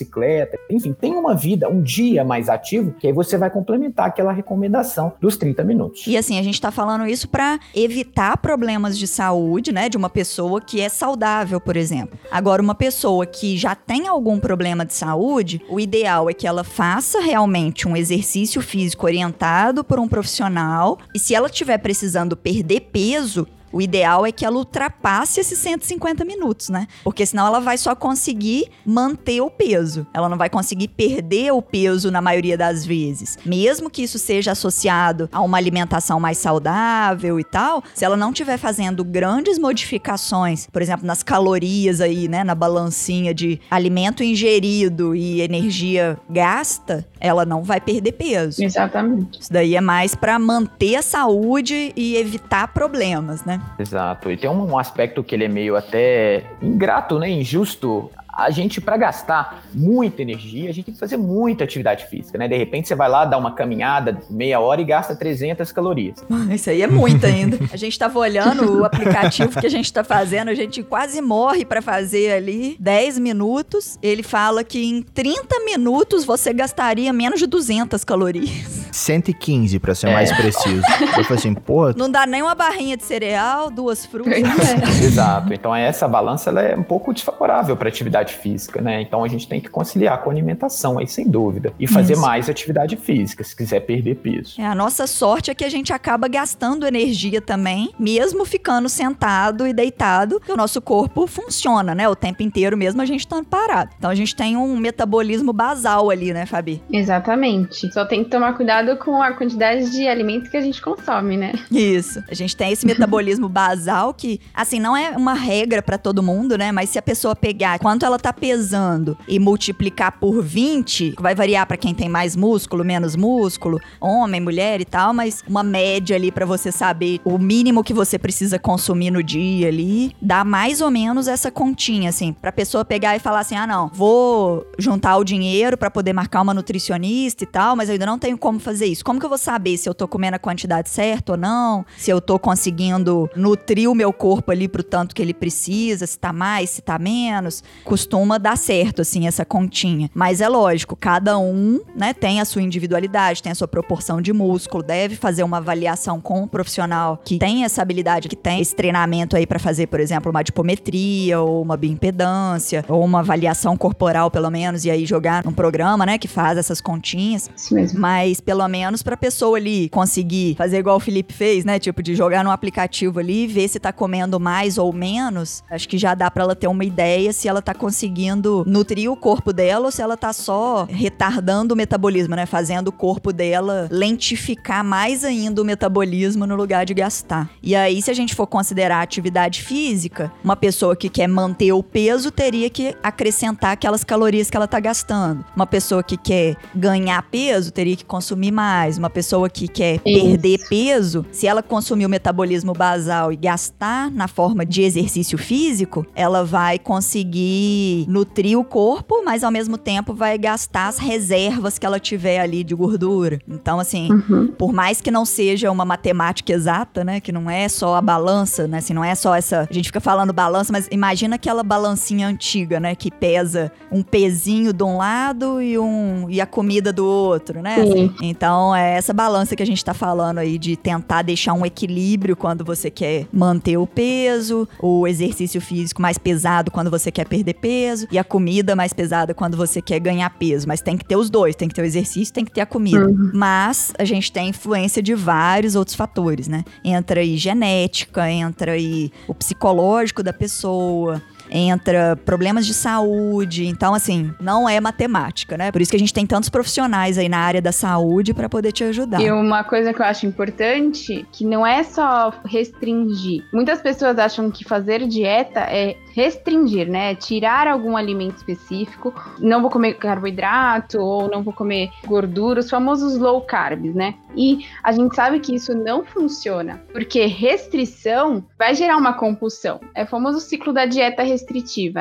Enfim, tem uma vida, um dia mais ativo, que aí você vai complementar aquela recomendação dos 30 minutos. E assim, a gente tá falando isso pra evitar problemas de saúde, né, de uma pessoa que é saudável, por exemplo. Agora, uma pessoa que já tem algum problema de saúde, o ideal é que ela faça realmente um exercício físico orientado por um profissional. E se ela estiver precisando perder peso, o ideal é que ela ultrapasse esses 150 minutos, né? Porque senão ela vai só conseguir manter o peso. Ela não vai conseguir perder o peso na maioria das vezes. Mesmo que isso seja associado a uma alimentação mais saudável e tal, se ela não estiver fazendo grandes modificações, por exemplo, nas calorias aí, né, na balancinha de alimento ingerido e energia gasta, ela não vai perder peso. Exatamente. Isso daí é mais pra manter a saúde e evitar problemas, né? Exato. E tem um aspecto que ele é meio até ingrato, né? Injusto. A gente, para gastar muita energia, a gente tem que fazer muita atividade física, né? De repente, você vai lá dar uma caminhada meia hora e gasta 300 calorias. Isso aí é muito ainda. A gente tava olhando o aplicativo que a gente tá fazendo, a gente quase morre pra fazer ali 10 minutos. Ele fala que em 30 minutos você gastaria menos de 200 calorias. 115, pra ser mais É. preciso. Eu falei assim, pô, Não dá nem uma barrinha de cereal, duas frutas. É. Exato. Então essa balança ela é um pouco desfavorável para atividade física, né? Então a gente tem que conciliar com a alimentação aí sem dúvida e fazer Isso. mais atividade física se quiser perder peso. É, a nossa sorte é que a gente acaba gastando energia também, mesmo ficando sentado e deitado, que o nosso corpo funciona, né? O tempo inteiro, mesmo a gente estando parado. Então a gente tem um metabolismo basal ali, né, Fabi? Exatamente. Só tem que tomar cuidado com a quantidade de alimento que a gente consome, né? Isso. A gente tem esse metabolismo basal que, assim, não é uma regra pra todo mundo, né? Mas se a pessoa pegar quanto ela tá pesando e multiplicar por 20, vai variar pra quem tem mais músculo, menos músculo, homem, mulher e tal, mas uma média ali pra você saber o mínimo que você precisa consumir no dia ali, dá mais ou menos essa continha, assim, pra pessoa pegar e falar assim: ah, não, vou juntar o dinheiro pra poder marcar uma nutricionista e tal, mas eu ainda não tenho como fazer isso. Como que eu vou saber se eu tô comendo a quantidade certa ou não? Se eu tô conseguindo nutrir o meu corpo ali pro tanto que ele precisa, se tá mais, se tá menos? Costuma dar certo, assim, essa continha. Mas é lógico, cada um, né, tem a sua individualidade, tem a sua proporção de músculo, deve fazer uma avaliação com um profissional que tem essa habilidade, que tem esse treinamento aí pra fazer, por exemplo, uma dipometria ou uma bioimpedância ou uma avaliação corporal, pelo menos, e aí jogar num programa, né, que faz essas continhas. Isso mesmo. Mas pelo menos pra pessoa ali conseguir fazer igual o Felipe fez, né? Tipo, de jogar no aplicativo ali, ver se tá comendo mais ou menos. Acho que já dá pra ela ter uma ideia se ela tá conseguindo nutrir o corpo dela ou se ela tá só retardando o metabolismo, né? Fazendo o corpo dela lentificar mais ainda o metabolismo no lugar de gastar. E aí, se a gente for considerar atividade física, uma pessoa que quer manter o peso teria que acrescentar aquelas calorias que ela tá gastando. Uma pessoa que quer ganhar peso teria que consumir mais. Uma pessoa que quer Isso. perder peso, se ela consumir o metabolismo basal e gastar na forma de exercício físico, ela vai conseguir nutrir o corpo, mas ao mesmo tempo vai gastar as reservas que ela tiver ali de gordura. Então, assim, Uhum. por mais que não seja uma matemática exata, né? Que não é só a balança, né? Assim, não é só essa. A gente fica falando balança, mas imagina aquela balancinha antiga, né? Que pesa um pezinho de um lado e, um, e a comida do outro, né? Sim. Então, é essa balança que a gente tá falando aí de tentar deixar um equilíbrio quando você quer manter o peso, o exercício físico mais pesado quando você quer perder peso e a comida mais pesada quando você quer ganhar peso. Mas tem que ter os dois, tem que ter o exercício, tem que ter a comida. Mas a gente tem influência de vários outros fatores, né? Entra aí genética, entra aí o psicológico da pessoa, entra problemas de saúde. Então, assim, não é matemática, né? Por isso que a gente tem tantos profissionais aí na área da saúde para poder te ajudar. E uma coisa que eu acho importante, que não é só restringir. Muitas pessoas acham que fazer dieta é restringir, né? Tirar algum alimento específico. Não vou comer carboidrato ou não vou comer gordura, os famosos low carbs, né? E a gente sabe que isso não funciona, porque restrição vai gerar uma compulsão. É o famoso ciclo da dieta restritiva,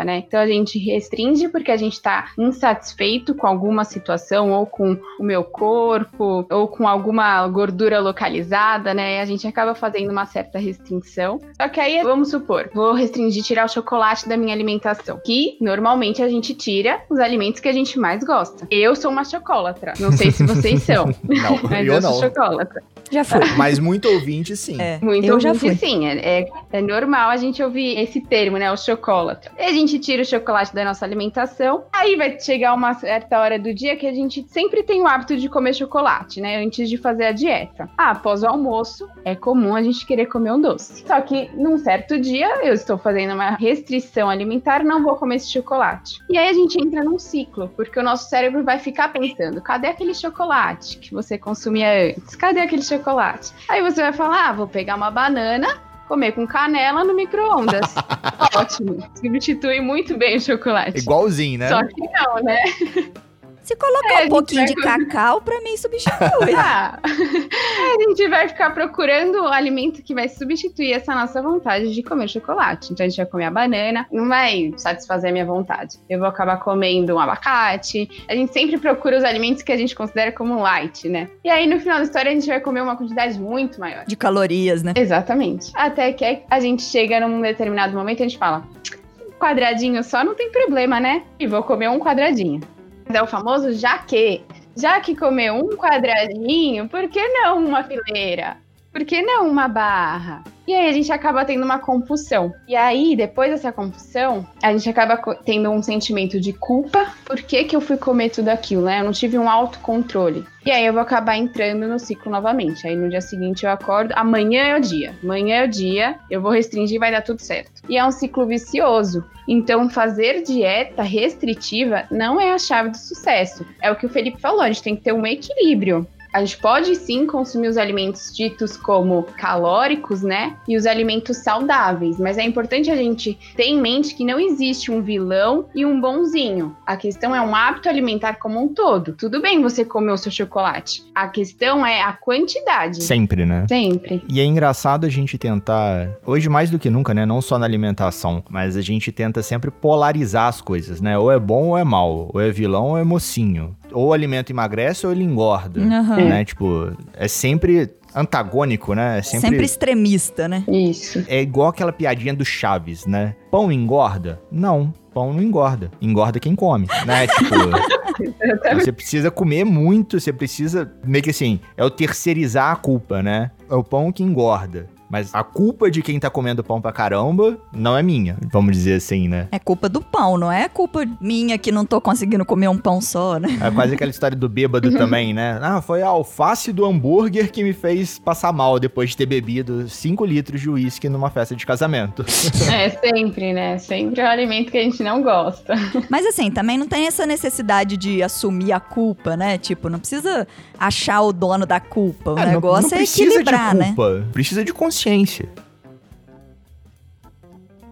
né? Então a gente restringe porque a gente tá insatisfeito com alguma situação ou com o meu corpo ou com alguma gordura localizada, né? E a gente acaba fazendo uma certa restrição. Só que aí, vamos supor, vou restringir tirar o chocolate da minha alimentação, que normalmente a gente tira os alimentos que a gente mais gosta. Eu sou uma chocolatra. Não sei se vocês são. Não, Mas eu eu, não. sou chocolatra. Já foi. Mas muito ouvinte, sim. É, Muito eu já ouvinte, fui. sim. É, é, é normal a gente ouvir esse termo, né? O chocolate. E a gente tira o chocolate da nossa alimentação. Aí vai chegar uma certa hora do dia que a gente sempre tem o hábito de comer chocolate, né? Antes de fazer a dieta. Ah, após o almoço, é comum a gente querer comer um doce. Só que num certo dia, eu estou fazendo uma restrição alimentar, não vou comer esse chocolate. E aí a gente entra num ciclo, porque o nosso cérebro vai ficar pensando: cadê aquele chocolate que você consumia antes? Cadê aquele chocolate? Aí você vai falar: ah, vou pegar uma banana, comer com canela no micro-ondas. Ótimo. Substitui muito bem o chocolate. Igualzinho, né? Só que não, né? Se colocar É, um pouquinho vai de cacau, pra mim substitui. Ah, a gente vai ficar procurando o alimento que vai substituir essa nossa vontade de comer chocolate. Então a gente vai comer a banana, não vai satisfazer a minha vontade. Eu vou acabar comendo um abacate. A gente sempre procura os alimentos que a gente considera como light, né? E aí no final da história a gente vai comer uma quantidade muito maior. de calorias, né? Exatamente. Até que a gente chega num determinado momento e a gente fala: quadradinho só não tem problema, né? E vou comer um quadradinho. É o famoso já que. Já que comeu um quadradinho, por que não uma fileira? Por que não uma barra? E aí a gente acaba tendo uma compulsão. E aí, depois dessa compulsão, a gente acaba tendo um sentimento de culpa. Por que, que eu fui comer tudo aquilo, né? Eu não tive um autocontrole. E aí eu vou acabar entrando no ciclo novamente. Aí no dia seguinte eu acordo, amanhã é o dia. Amanhã é o dia, eu vou restringir, vai dar tudo certo. E é um ciclo vicioso. Então, fazer dieta restritiva não é a chave do sucesso. É o que o Felipe falou, a gente tem que ter um equilíbrio a gente pode sim consumir os alimentos ditos como calóricos, né? E os alimentos saudáveis, mas é importante a gente ter em mente que não existe um vilão e um bonzinho. A questão é um hábito alimentar como um todo. Tudo bem você comer o seu chocolate. A questão é a quantidade. Sempre, né? Sempre. E é engraçado a gente tentar, hoje mais do que nunca, né? Não só na alimentação, mas a gente tenta sempre polarizar as coisas, né? Ou é bom ou é mal, ou é vilão ou é mocinho. Ou o alimento emagrece ou ele engorda. Uhum. Né? Tipo, é sempre antagônico, né? É sempre... Sempre extremista, né? Isso. É igual aquela piadinha do Chaves, né? Pão engorda? Não, pão não engorda. Engorda quem come, né? Tipo, você precisa comer muito, você precisa. Meio que assim, é o terceirizar a culpa, né? É o pão que engorda. Mas a culpa de quem tá comendo pão pra caramba não é minha, vamos dizer assim, né? É culpa do pão, não é culpa minha que não tô conseguindo comer um pão só, né? É quase aquela história do bêbado também, né? Ah, foi a alface do hambúrguer que me fez passar mal depois de ter bebido 5 litros de uísque numa festa de casamento. É, sempre, né? Sempre é um alimento que a gente não gosta. Mas assim, também não tem essa necessidade de assumir a culpa, né? Tipo, não precisa achar o dono da culpa. O É, não- negócio não é precisa equilibrar, de né? culpa, Precisa de consciência.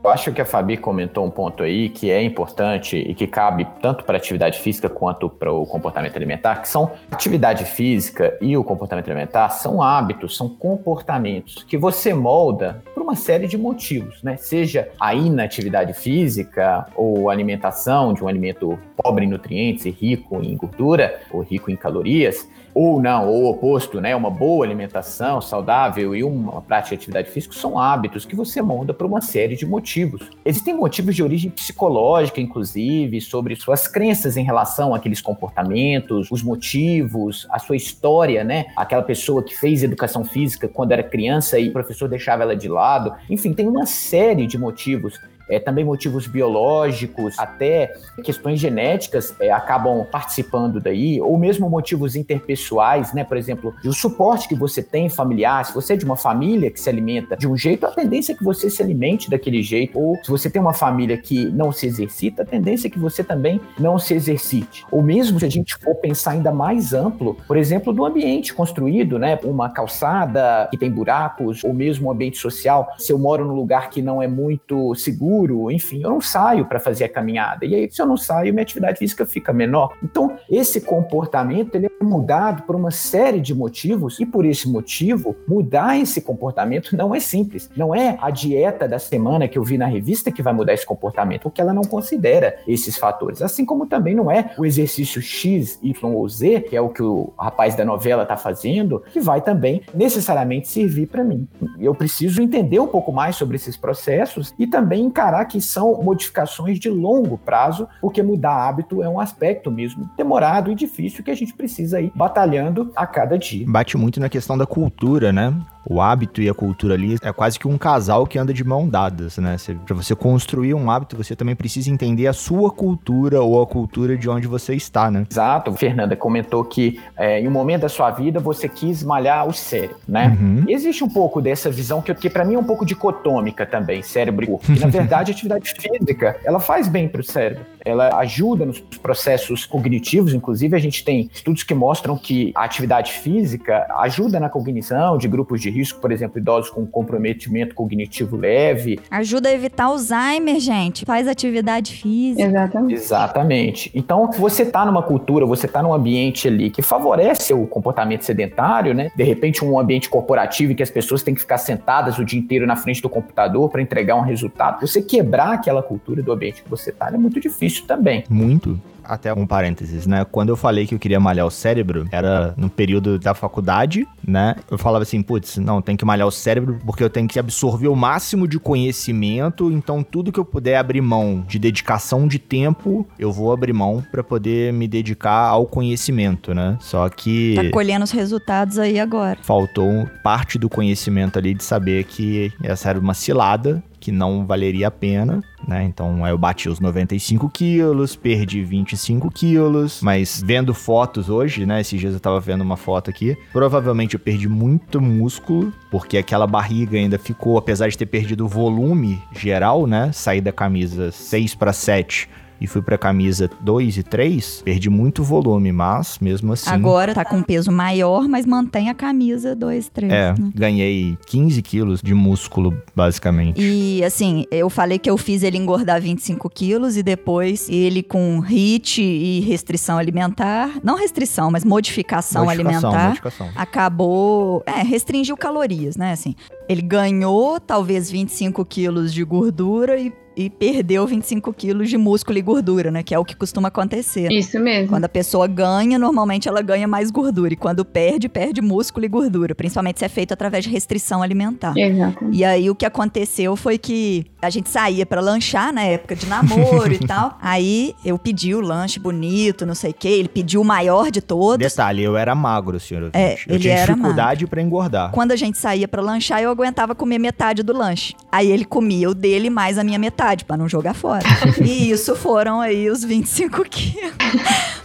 Eu acho que a Fabi comentou um ponto aí que é importante e que cabe tanto para a atividade física quanto para o comportamento alimentar, que são atividade física e o comportamento alimentar são hábitos, são comportamentos que você molda por uma série de motivos, né? Seja a inatividade física ou alimentação de um alimento pobre em nutrientes e rico em gordura ou rico em calorias, ou não, ou o oposto, né? Uma boa alimentação saudável e uma prática de atividade física são hábitos que você molda por uma série de motivos. Existem motivos de origem psicológica, inclusive, sobre suas crenças em relação àqueles comportamentos, os motivos, a sua história, né? Aquela pessoa que fez educação física quando era criança e o professor deixava ela de lado. Enfim, tem uma série de motivos é, também motivos biológicos, até questões genéticas é, acabam participando daí, ou mesmo motivos interpessoais, né? Por exemplo, o suporte que você tem familiar, se você é de uma família que se alimenta de um jeito, a tendência é que você se alimente daquele jeito, ou se você tem uma família que não se exercita, a tendência é que você também não se exercite. Ou mesmo se a gente for pensar ainda mais amplo, por exemplo, do ambiente construído, né? Uma calçada que tem buracos, ou mesmo um ambiente social, se eu moro num lugar que não é muito seguro, enfim, eu não saio para fazer a caminhada. E aí, se eu não saio, minha atividade física fica menor. Então, esse comportamento ele é mudado por uma série de motivos, e por esse motivo, mudar esse comportamento não é simples. Não é a dieta da semana que eu vi na revista que vai mudar esse comportamento, porque ela não considera esses fatores. Assim como também não é o exercício X, Y ou Z, que é o que o rapaz da novela está fazendo, que vai também necessariamente servir para mim. Eu preciso entender um pouco mais sobre esses processos e também encarar que são modificações de longo prazo, porque mudar hábito é um aspecto mesmo demorado e difícil que a gente precisa ir batalhando a cada dia. Bate muito na questão da cultura, né? O hábito e a cultura ali é quase que um casal que anda de mão dadas, né? Pra você construir um hábito, você também precisa entender a sua cultura ou a cultura de onde você está, né? Exato. Fernanda comentou que é, em um momento da sua vida você quis malhar o cérebro, né? Uhum. E existe um pouco dessa visão que, que para mim é um pouco dicotômica também, cérebro e corpo. E, na verdade, a atividade física, ela faz bem para o cérebro. Ela ajuda nos processos cognitivos, inclusive a gente tem estudos que mostram que a atividade física ajuda na cognição de grupos de risco, por exemplo, idosos com comprometimento cognitivo leve. Ajuda a evitar Alzheimer, gente. Faz atividade física. Exatamente. Exatamente. Então, você está numa cultura, você está num ambiente ali que favorece o comportamento sedentário, né? De repente, um ambiente corporativo em que as pessoas têm que ficar sentadas o dia inteiro na frente do computador para entregar um resultado. Você quebrar aquela cultura do ambiente que você está é muito difícil também. Muito. Até um parênteses, né? Quando eu falei que eu queria malhar o cérebro, era no período da faculdade, né? Eu falava assim, putz, não, tem que malhar o cérebro porque eu tenho que absorver o máximo de conhecimento, então tudo que eu puder abrir mão de dedicação de tempo, eu vou abrir mão para poder me dedicar ao conhecimento, né? Só que Tá colhendo os resultados aí agora. faltou parte do conhecimento ali de saber que essa era uma cilada que não valeria a pena, né? Então eu bati os 95 quilos, perdi 25 quilos, mas vendo fotos hoje, né? Esses dias eu tava vendo uma foto aqui, provavelmente eu perdi muito músculo, porque aquela barriga ainda ficou, apesar de ter perdido o volume geral, né? Saí da camisa 6 para 7 e fui pra camisa 2 e 3, perdi muito volume, mas mesmo assim. Agora tá com um peso maior, mas mantém a camisa 2, 3. É, né? ganhei 15 quilos de músculo, basicamente. E assim, eu falei que eu fiz ele engordar 25 quilos e depois ele com HIT e restrição alimentar, não restrição, mas modificação, alimentar, modificação. acabou, é, restringiu calorias, né, assim. Ele ganhou talvez 25 quilos de gordura e, e perdeu 25 quilos de músculo e gordura, né, que é o que costuma acontecer. Isso mesmo. Quando a pessoa ganha, normalmente ela ganha mais gordura. E quando perde, perde músculo e gordura. Principalmente se é feito através de restrição alimentar. Exato. E aí o que aconteceu foi que a gente saía pra lanchar na época de namoro e tal. Aí eu pedi o lanche bonito, não sei o quê. Ele pediu o maior de todos. Detalhe, eu era magro, senhor. É, eu ele tinha era dificuldade pra engordar. Quando a gente saía pra lanchar, eu aguentava comer metade do lanche. Aí ele comia o dele mais a minha metade, pra não jogar fora. e isso foram aí os 25 quilos.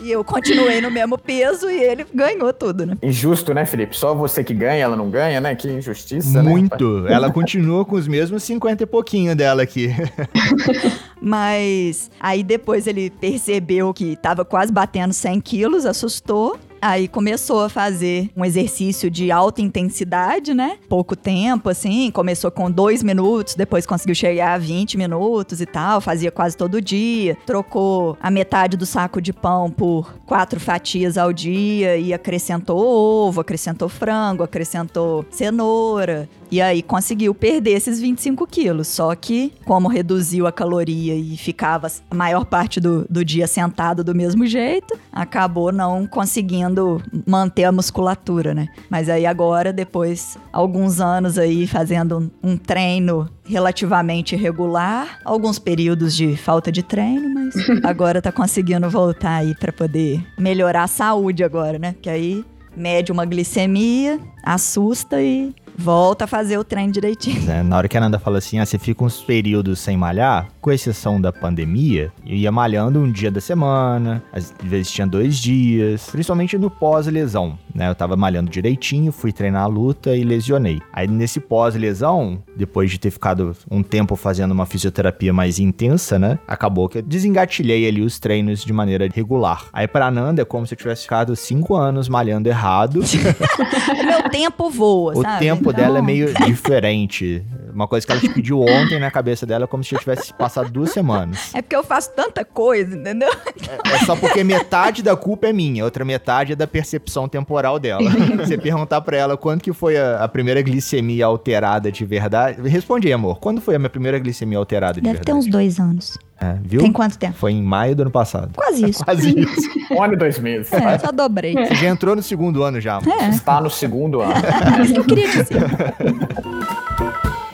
e eu continuei no mesmo peso e ele ganhou tudo, né? Injusto, né, Felipe? Só você que ganha, ela não ganha, né? Que injustiça, né? Muito. Ela continua com os mesmos 50 e pouquinho dela aqui. Mas aí depois ele percebeu que tava quase batendo 100 quilos, assustou. Aí começou a fazer um exercício de alta intensidade, né? Pouco tempo, assim. Começou com dois minutos, depois conseguiu chegar a 20 minutos e tal. Fazia quase todo dia. Trocou a metade do saco de pão por quatro fatias ao dia e acrescentou ovo, acrescentou frango, acrescentou cenoura. E aí conseguiu perder esses 25 quilos. Só que, como reduziu a caloria e ficava a maior parte do, do dia sentado do mesmo jeito, acabou não conseguindo manter a musculatura, né? Mas aí agora, depois alguns anos aí fazendo um, um treino relativamente regular, alguns períodos de falta de treino, mas agora tá conseguindo voltar aí para poder melhorar a saúde agora, né? Que aí mede uma glicemia, assusta e volta a fazer o treino direitinho. É, na hora que a Nanda fala assim, ah, você fica uns períodos sem malhar, com exceção da pandemia, eu ia malhando um dia da semana, às vezes tinha dois dias, principalmente no pós-lesão, né? Eu tava malhando direitinho, fui treinar a luta e lesionei. Aí nesse pós-lesão, depois de ter ficado um tempo fazendo uma fisioterapia mais intensa, né? Acabou que eu desengatilhei ali os treinos de maneira regular. Aí pra Nanda é como se eu tivesse ficado cinco anos malhando errado. O meu tempo voa, O sabe? tempo Então, dela é meio diferente. Uma coisa que ela te pediu ontem na cabeça dela é como se já tivesse passado duas semanas. É porque eu faço tanta coisa, entendeu? É só porque metade da culpa é minha, outra metade é da percepção temporal dela. Você perguntar pra ela quando que foi a, a primeira glicemia alterada de verdade. Responde aí, amor. Quando foi a minha primeira glicemia alterada de Deve ter verdade? uns dois anos. É, viu? Tem quanto tempo? Foi em maio do ano passado. Quase isso. Quase isso. Um ano e dois meses. É, só dobrei. Você já entrou no segundo ano já. É, Está no segundo ano. é isso que eu queria dizer.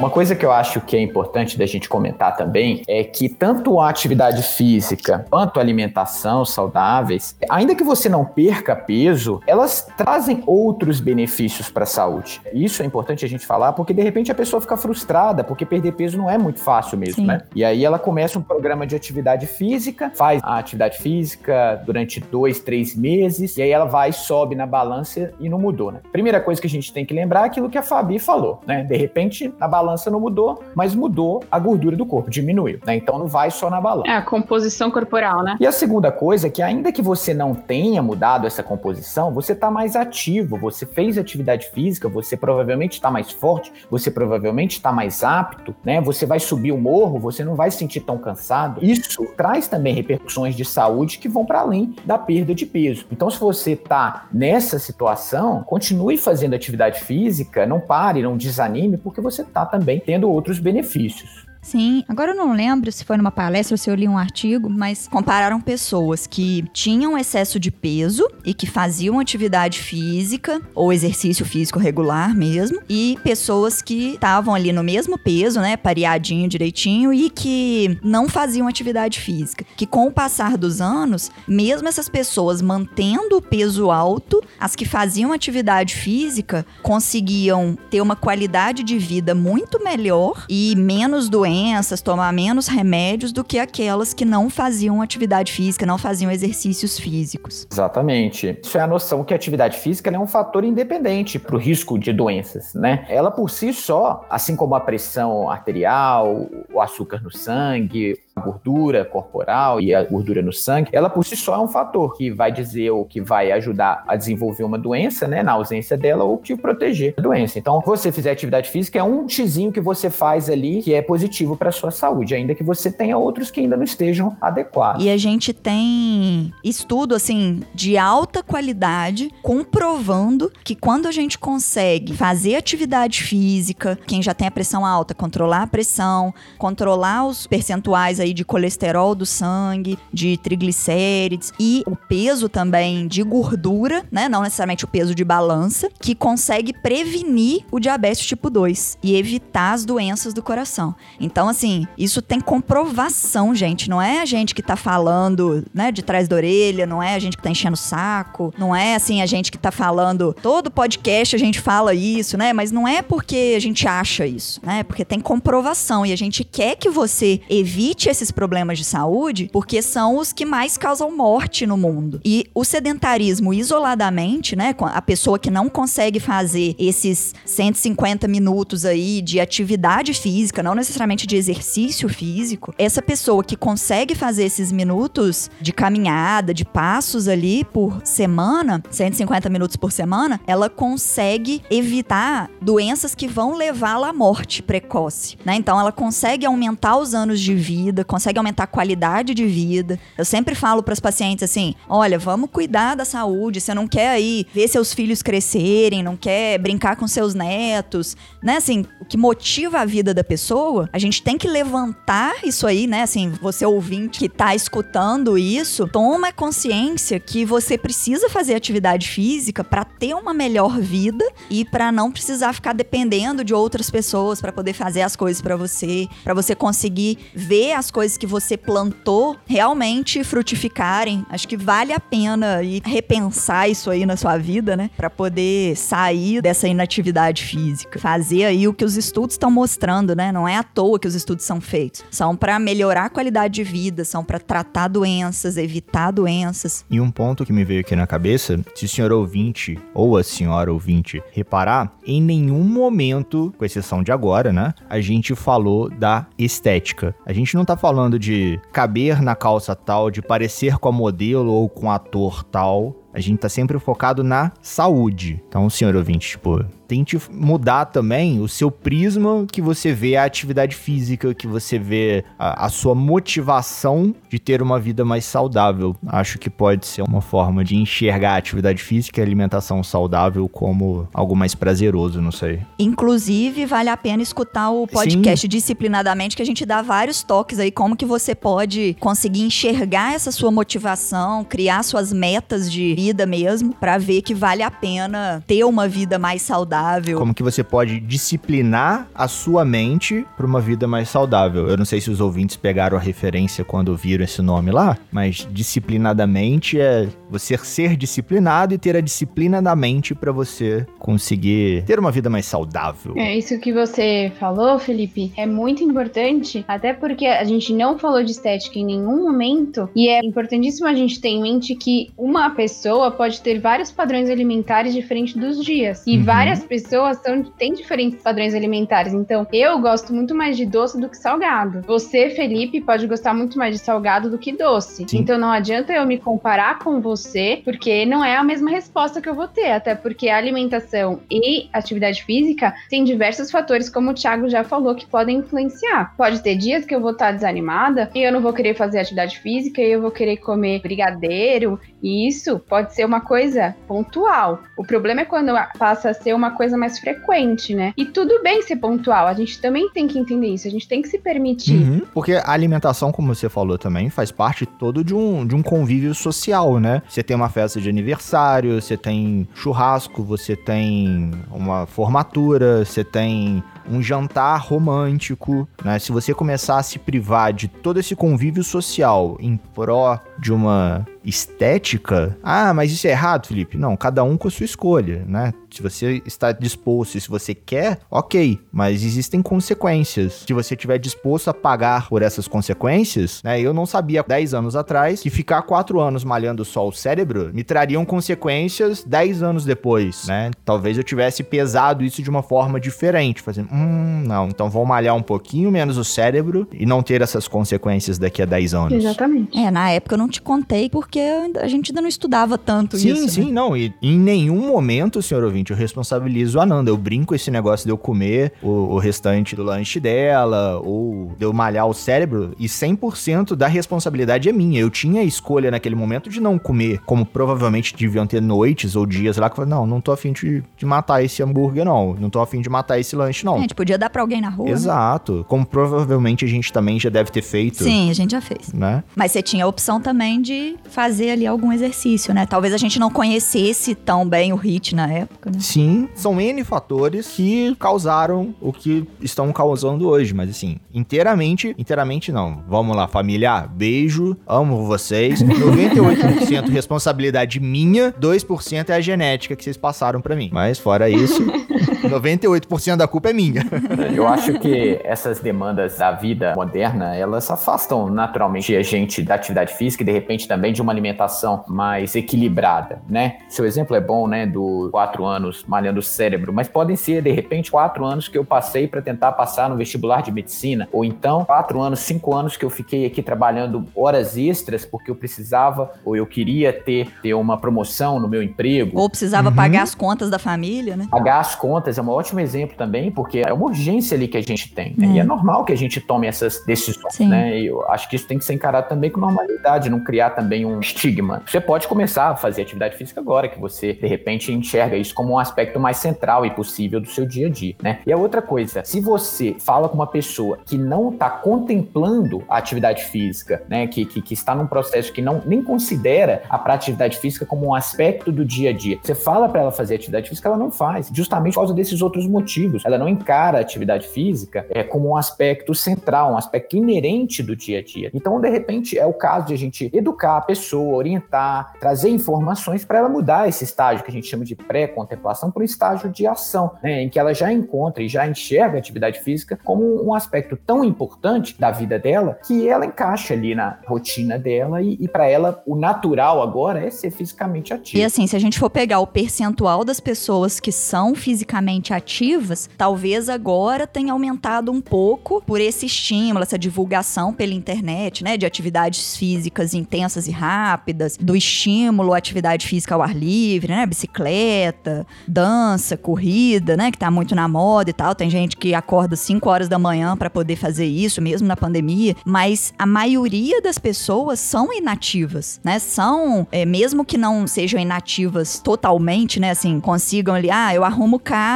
Uma coisa que eu acho que é importante da gente comentar também é que tanto a atividade física quanto a alimentação saudáveis, ainda que você não perca peso, elas trazem outros benefícios para a saúde. Isso é importante a gente falar porque de repente a pessoa fica frustrada porque perder peso não é muito fácil mesmo, Sim. né? E aí ela começa um programa de atividade física, faz a atividade física durante dois, três meses e aí ela vai sobe na balança e não mudou, né? Primeira coisa que a gente tem que lembrar é aquilo que a Fabi falou, né? De repente a balança não mudou, mas mudou a gordura do corpo, diminuiu, né? Então não vai só na balança. É a composição corporal, né? E a segunda coisa é que ainda que você não tenha mudado essa composição, você está mais ativo, você fez atividade física, você provavelmente está mais forte, você provavelmente está mais apto, né? Você vai subir o morro, você não vai se sentir tão cansado. Isso traz também repercussões de saúde que vão para além da perda de peso. Então, se você está nessa situação, continue fazendo atividade física, não pare, não desanime, porque você está também tendo outros benefícios. Sim, agora eu não lembro se foi numa palestra ou se eu li um artigo, mas compararam pessoas que tinham excesso de peso e que faziam atividade física ou exercício físico regular mesmo, e pessoas que estavam ali no mesmo peso, né, pareadinho direitinho e que não faziam atividade física. Que com o passar dos anos, mesmo essas pessoas mantendo o peso alto, as que faziam atividade física conseguiam ter uma qualidade de vida muito melhor e menos doenças, tomar menos remédios do que aquelas que não faziam atividade física, não faziam exercícios físicos. Exatamente. Isso é a noção que a atividade física é um fator independente para o risco de doenças, né? Ela por si só, assim como a pressão arterial, o açúcar no sangue, a gordura corporal e a gordura no sangue, ela por si só é um fator que vai dizer ou que vai ajudar a desenvolver uma doença, né, na ausência dela ou te proteger da doença. Então, você fizer atividade física é um xizinho que você faz ali que é positivo para sua saúde, ainda que você tenha outros que ainda não estejam adequados. E a gente tem estudo assim de alta qualidade comprovando que quando a gente consegue fazer atividade física, quem já tem a pressão alta, controlar a pressão, controlar os percentuais aí de colesterol do sangue, de triglicérides e o peso também de gordura, né? Não necessariamente o peso de balança, que consegue prevenir o diabetes tipo 2 e evitar as doenças do coração. Então, assim, isso tem comprovação, gente. Não é a gente que tá falando, né, de trás da orelha, não é a gente que tá enchendo o saco, não é assim a gente que tá falando, todo podcast a gente fala isso, né? Mas não é porque a gente acha isso, né? Porque tem comprovação e a gente quer que você evite esses problemas de saúde porque são os que mais causam morte no mundo. E o sedentarismo isoladamente, né, a pessoa que não consegue fazer esses 150 minutos aí de atividade física, não necessariamente de exercício físico, essa pessoa que consegue fazer esses minutos de caminhada, de passos ali por semana, 150 minutos por semana, ela consegue evitar doenças que vão levá-la à morte precoce, né? Então ela consegue aumentar os anos de vida, consegue aumentar a qualidade de vida. Eu sempre falo para os pacientes assim: olha, vamos cuidar da saúde. Você não quer aí ver seus filhos crescerem, não quer brincar com seus netos, né? Assim, o que motiva a vida da pessoa, a gente tem que levantar isso aí, né? Assim, você ouvinte que tá escutando isso, toma consciência que você precisa fazer atividade física para ter uma melhor vida e para não precisar ficar dependendo de outras pessoas para poder fazer as coisas para você, para você conseguir ver as coisas que você plantou realmente frutificarem. Acho que vale a pena e repensar isso aí na sua vida, né? Para poder sair dessa inatividade física. Fazer aí o que os estudos estão mostrando, né? Não é à toa que os estudos são feitos. São para melhorar a qualidade de vida, são para tratar doenças, evitar doenças. E um ponto que me veio aqui na cabeça, se o senhor ouvinte ou a senhora ouvinte reparar, em nenhum momento, com exceção de agora, né, a gente falou da estética. A gente não tá falando de caber na calça tal, de parecer com a modelo ou com o ator tal. A gente tá sempre focado na saúde. Então, senhor ouvinte, tipo, tente mudar também o seu prisma que você vê a atividade física, que você vê a, a, sua motivação de ter uma vida mais saudável. Acho que pode ser uma forma de enxergar a atividade física e a alimentação saudável como algo mais prazeroso, não sei. Inclusive, vale a pena escutar o podcast Sim. disciplinadamente, que a gente dá vários toques aí, como que você pode conseguir enxergar essa sua motivação, criar suas metas de vida mesmo, para ver que vale a pena ter uma vida mais saudável saudável. Como que você pode disciplinar a sua mente para uma vida mais saudável. Eu não sei se os ouvintes pegaram a referência quando viram esse nome lá, mas disciplinadamente é você ser disciplinado e ter a disciplina da mente para você conseguir ter uma vida mais saudável. É isso que você falou, Felipe, é muito importante, até porque a gente não falou de estética em nenhum momento e é importantíssimo a gente ter em mente que uma pessoa pode ter vários padrões alimentares diferentes dos dias e uhum. várias pessoas são, têm diferentes padrões alimentares. Então, eu gosto muito mais de doce do que salgado. Você, Felipe, pode gostar muito mais de salgado do que doce. Sim. Então, não adianta eu me comparar com você, porque não é a mesma resposta que eu vou ter. Até porque a alimentação e atividade física tem diversos fatores, como o Thiago já falou, que podem influenciar. Pode ter dias que eu vou estar desanimada e eu não vou querer fazer atividade física e eu vou querer comer brigadeiro. E isso pode ser uma coisa pontual. O problema é quando passa a ser uma coisa mais frequente, né? E tudo bem ser pontual, a gente também tem que entender isso, a gente tem que se permitir. Uhum, porque a alimentação, como você falou também, faz parte todo de um, de um convívio social, né? Você tem uma festa de aniversário, você tem churrasco, você tem uma formatura, você tem um jantar romântico, né? Se você começar a se privar de todo esse convívio social em pró de uma estética, ah, mas isso é errado, Felipe? Não, cada um com a sua escolha, né? Se você está disposto e se você quer, ok, mas existem consequências. Se você estiver disposto a pagar por essas consequências, né? Eu não sabia 10 anos atrás que ficar 4 anos malhando só o cérebro me trariam consequências 10 anos depois, né? Talvez eu tivesse pesado isso de uma forma diferente, fazendo, hum, não, então vou malhar um pouquinho menos o cérebro e não ter essas consequências daqui a 10 anos. Exatamente. É, na época eu não te contei porque a gente ainda não estudava tanto sim, isso. Sim, sim, né? não. E em nenhum momento, senhor ouvinte, eu responsabilizo a Nanda. Eu brinco esse negócio de eu comer o, o restante do lanche dela ou de eu malhar o cérebro e 100% da responsabilidade é minha. Eu tinha a escolha naquele momento de não comer, como provavelmente deviam ter noites ou dias lá que eu falei, não, não tô afim de, de matar esse hambúrguer, não. Não tô afim de matar esse lanche, não. É, a gente podia dar pra alguém na rua. né? Exato. Como provavelmente a gente também já deve ter feito. Sim, a gente já fez. Né? Mas você tinha a opção também de fazer ali algum exercício, né? Talvez a gente não conhecesse tão bem o HIT na época, né? Sim, são N fatores que causaram o que estão causando hoje, mas assim, inteiramente, inteiramente não. Vamos lá, família, beijo, amo vocês. 98% responsabilidade minha, 2% é a genética que vocês passaram pra mim. Mas fora isso, 98% da culpa é minha. Eu acho que essas demandas da vida moderna, elas afastam naturalmente a gente da atividade física e de repente também de uma alimentação mais equilibrada, né? Seu exemplo é bom, né, do quatro anos malhando o cérebro, mas podem ser de repente quatro anos que eu passei para tentar passar no vestibular de medicina, ou então quatro anos, cinco anos que eu fiquei aqui trabalhando horas extras porque eu precisava ou eu queria ter, ter uma promoção no meu emprego. Ou precisava Uhum. pagar as contas da família, né? Pagar as contas é um ótimo exemplo também, porque é uma urgência ali que a gente tem. né? É. E é normal que a gente tome essas decisões, Sim. né? E eu acho que isso tem que ser encarado também com normalidade, não criar também um estigma. Você pode começar a fazer atividade física agora, que você, de repente, enxerga isso como um aspecto mais central e possível do seu dia a dia, né? E a outra coisa, se você fala com uma pessoa que não está contemplando a atividade física, né? Que, que, que está num processo que não nem considera a prática de atividade física como um aspecto do dia a dia. Você fala para ela fazer atividade física, ela não faz, justamente por causa desses outros motivos. Ela não encara a atividade física é, como um aspecto central, um aspecto inerente do dia a dia. Então, de repente, é o caso de a gente educar a pessoa, orientar, trazer informações para ela mudar esse estágio que a gente chama de pré-contemplação para um estágio de ação, né, em que ela já encontra e já enxerga a atividade física como um aspecto tão importante da vida dela que ela encaixa ali na rotina dela e, e para ela o natural agora é ser fisicamente ativo. E assim, se a gente for pegar o percentual das pessoas que são fisicamente ativas, talvez agora tenha aumentado um pouco por esse estímulo, essa divulgação pela internet, né? De atividades físicas intensas e rápidas, do estímulo à atividade física ao ar livre, né? Bicicleta, dança, corrida, né? Que tá muito na moda e tal. Tem gente que acorda 5 horas da manhã para poder fazer isso, mesmo na pandemia. Mas a maioria das pessoas são inativas, né? São, é, mesmo que não sejam inativas totalmente, né? Assim, consigam ali, ah, eu arrumo casa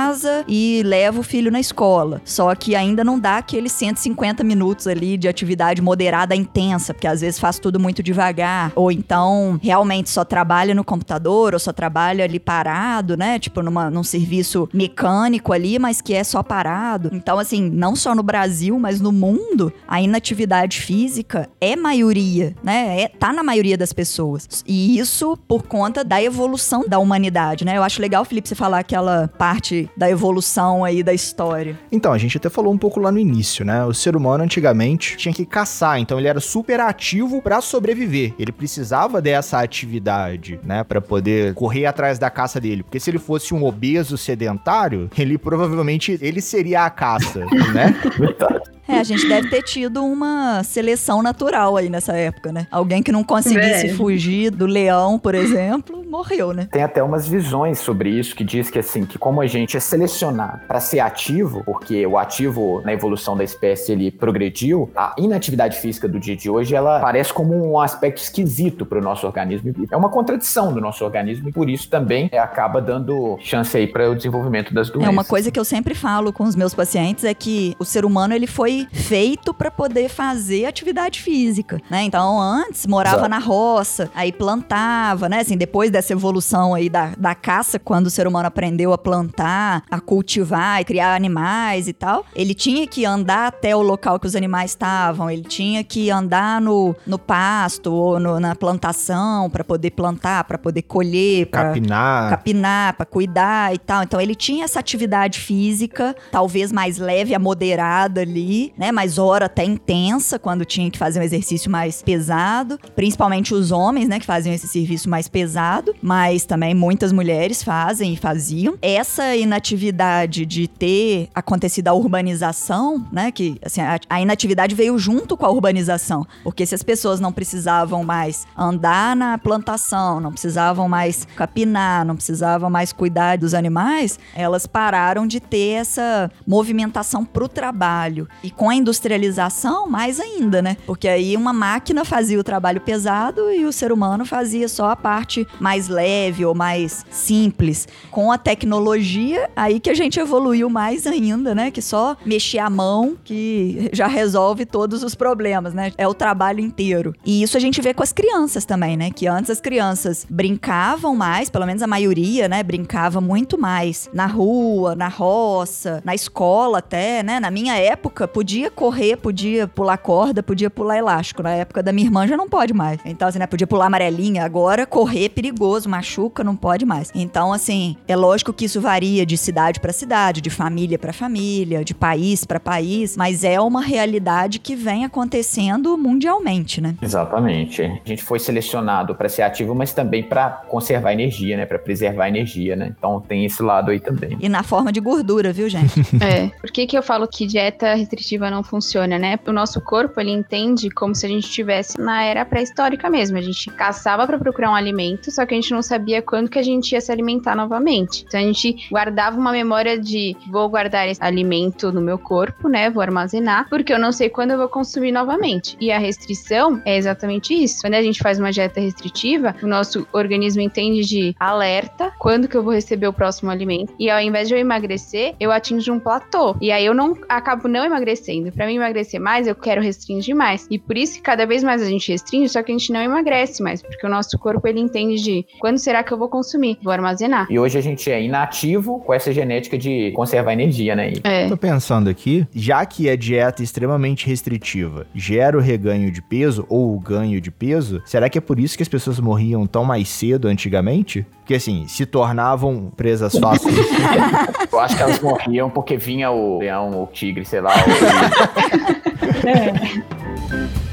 e levo o filho na escola. Só que ainda não dá aqueles 150 minutos ali de atividade moderada intensa, porque às vezes faz tudo muito devagar. Ou então, realmente só trabalha no computador, ou só trabalha ali parado, né? Tipo, numa, num serviço mecânico ali, mas que é só parado. Então, assim, não só no Brasil, mas no mundo, a inatividade física é maioria, né? É, tá na maioria das pessoas. E isso por conta da evolução da humanidade, né? Eu acho legal, Felipe, você falar aquela parte da evolução aí da história. Então, a gente até falou um pouco lá no início, né? O ser humano antigamente tinha que caçar, então ele era super ativo pra sobreviver. Ele precisava dessa atividade, né, Pra poder correr atrás da caça dele, porque se ele fosse um obeso sedentário, ele provavelmente ele seria a caça, né? É, a gente deve ter tido uma seleção natural aí nessa época, né? Alguém que não conseguisse É. fugir do leão, por exemplo, morreu, né? Tem até umas visões sobre isso que diz que assim, que como a gente é selecionado para ser ativo, porque o ativo na evolução da espécie ele progrediu, a inatividade física do dia de hoje ela parece como um aspecto esquisito para o nosso organismo. É uma contradição do nosso organismo e por isso também é, acaba dando chance aí para o desenvolvimento das doenças. É uma coisa que eu sempre falo com os meus pacientes é que o ser humano ele foi feito para poder fazer atividade física, né? Então antes morava Exato. na roça, aí plantava, né? Assim, depois dessa evolução aí da, da caça, quando o ser humano aprendeu a plantar, a cultivar e criar animais e tal, ele tinha que andar até o local que os animais estavam, ele tinha que andar no, no pasto ou no, na plantação para poder plantar, para poder colher, para capinar, capinar, para cuidar e tal. Então ele tinha essa atividade física, talvez mais leve a moderada ali, né? Mais hora até intensa quando tinha que fazer um exercício mais pesado, principalmente os homens, né, que faziam esse serviço mais pesado, mas também muitas mulheres fazem e faziam. Essa inatividade de ter acontecido a urbanização, né, que assim, a, a inatividade veio junto com a urbanização, porque se as pessoas não precisavam mais andar na plantação, não precisavam mais capinar, não precisavam mais cuidar dos animais, elas pararam de ter essa movimentação para o trabalho. E com a industrialização, mais ainda, né? Porque aí uma máquina fazia o trabalho pesado e o ser humano fazia só a parte mais leve ou mais simples. Com a tecnologia, aí que a gente evoluiu mais ainda, né? Que só mexer a mão que já resolve todos os problemas, né? É o trabalho inteiro. E isso a gente vê com as crianças também, né? Que antes as crianças brincavam mais, pelo menos a maioria, né? Brincava muito mais na rua, na roça, na escola até, né? Na minha época, podia correr, podia pular corda, podia pular elástico. Na época da minha irmã já não pode mais. Então, assim, né? Podia pular amarelinha. Agora, correr é perigoso, machuca, não pode mais. Então, assim, é lógico que isso varia de cidade para cidade, de família para família, de país para país, mas é uma realidade que vem acontecendo mundialmente, né? Exatamente. A gente foi selecionado para ser ativo, mas também para conservar energia, né? Para preservar energia, né? Então tem esse lado aí também. E na forma de gordura, viu, gente? é. Por que, que eu falo que dieta restritiva não funciona, né? O nosso corpo, ele entende como se a gente estivesse na era pré-histórica mesmo. A gente caçava para procurar um alimento, só que a gente não sabia quando que a gente ia se alimentar novamente. Então a gente guardava uma memória de vou guardar esse alimento no meu corpo, né? Vou armazenar, porque eu não sei quando eu vou consumir novamente. E a restrição é exatamente isso. Quando a gente faz uma dieta restritiva, o nosso organismo entende de alerta quando que eu vou receber o próximo alimento. E ao invés de eu emagrecer, eu atingo um platô. E aí eu não acabo não emagrecendo. Para mim emagrecer mais, eu quero restringir mais. E por isso que cada vez mais a gente restringe, só que a gente não emagrece mais, porque o nosso corpo ele entende de quando será que eu vou consumir, vou armazenar. E hoje a gente é inativo com essa genética de conservar energia, né? É. Tô pensando aqui, já que a dieta extremamente restritiva gera o reganho de peso ou o ganho de peso, será que é por isso que as pessoas morriam tão mais cedo antigamente? Porque assim, se tornavam presas fáceis. Eu acho que elas morriam porque vinha o leão, o tigre, sei lá. O... é.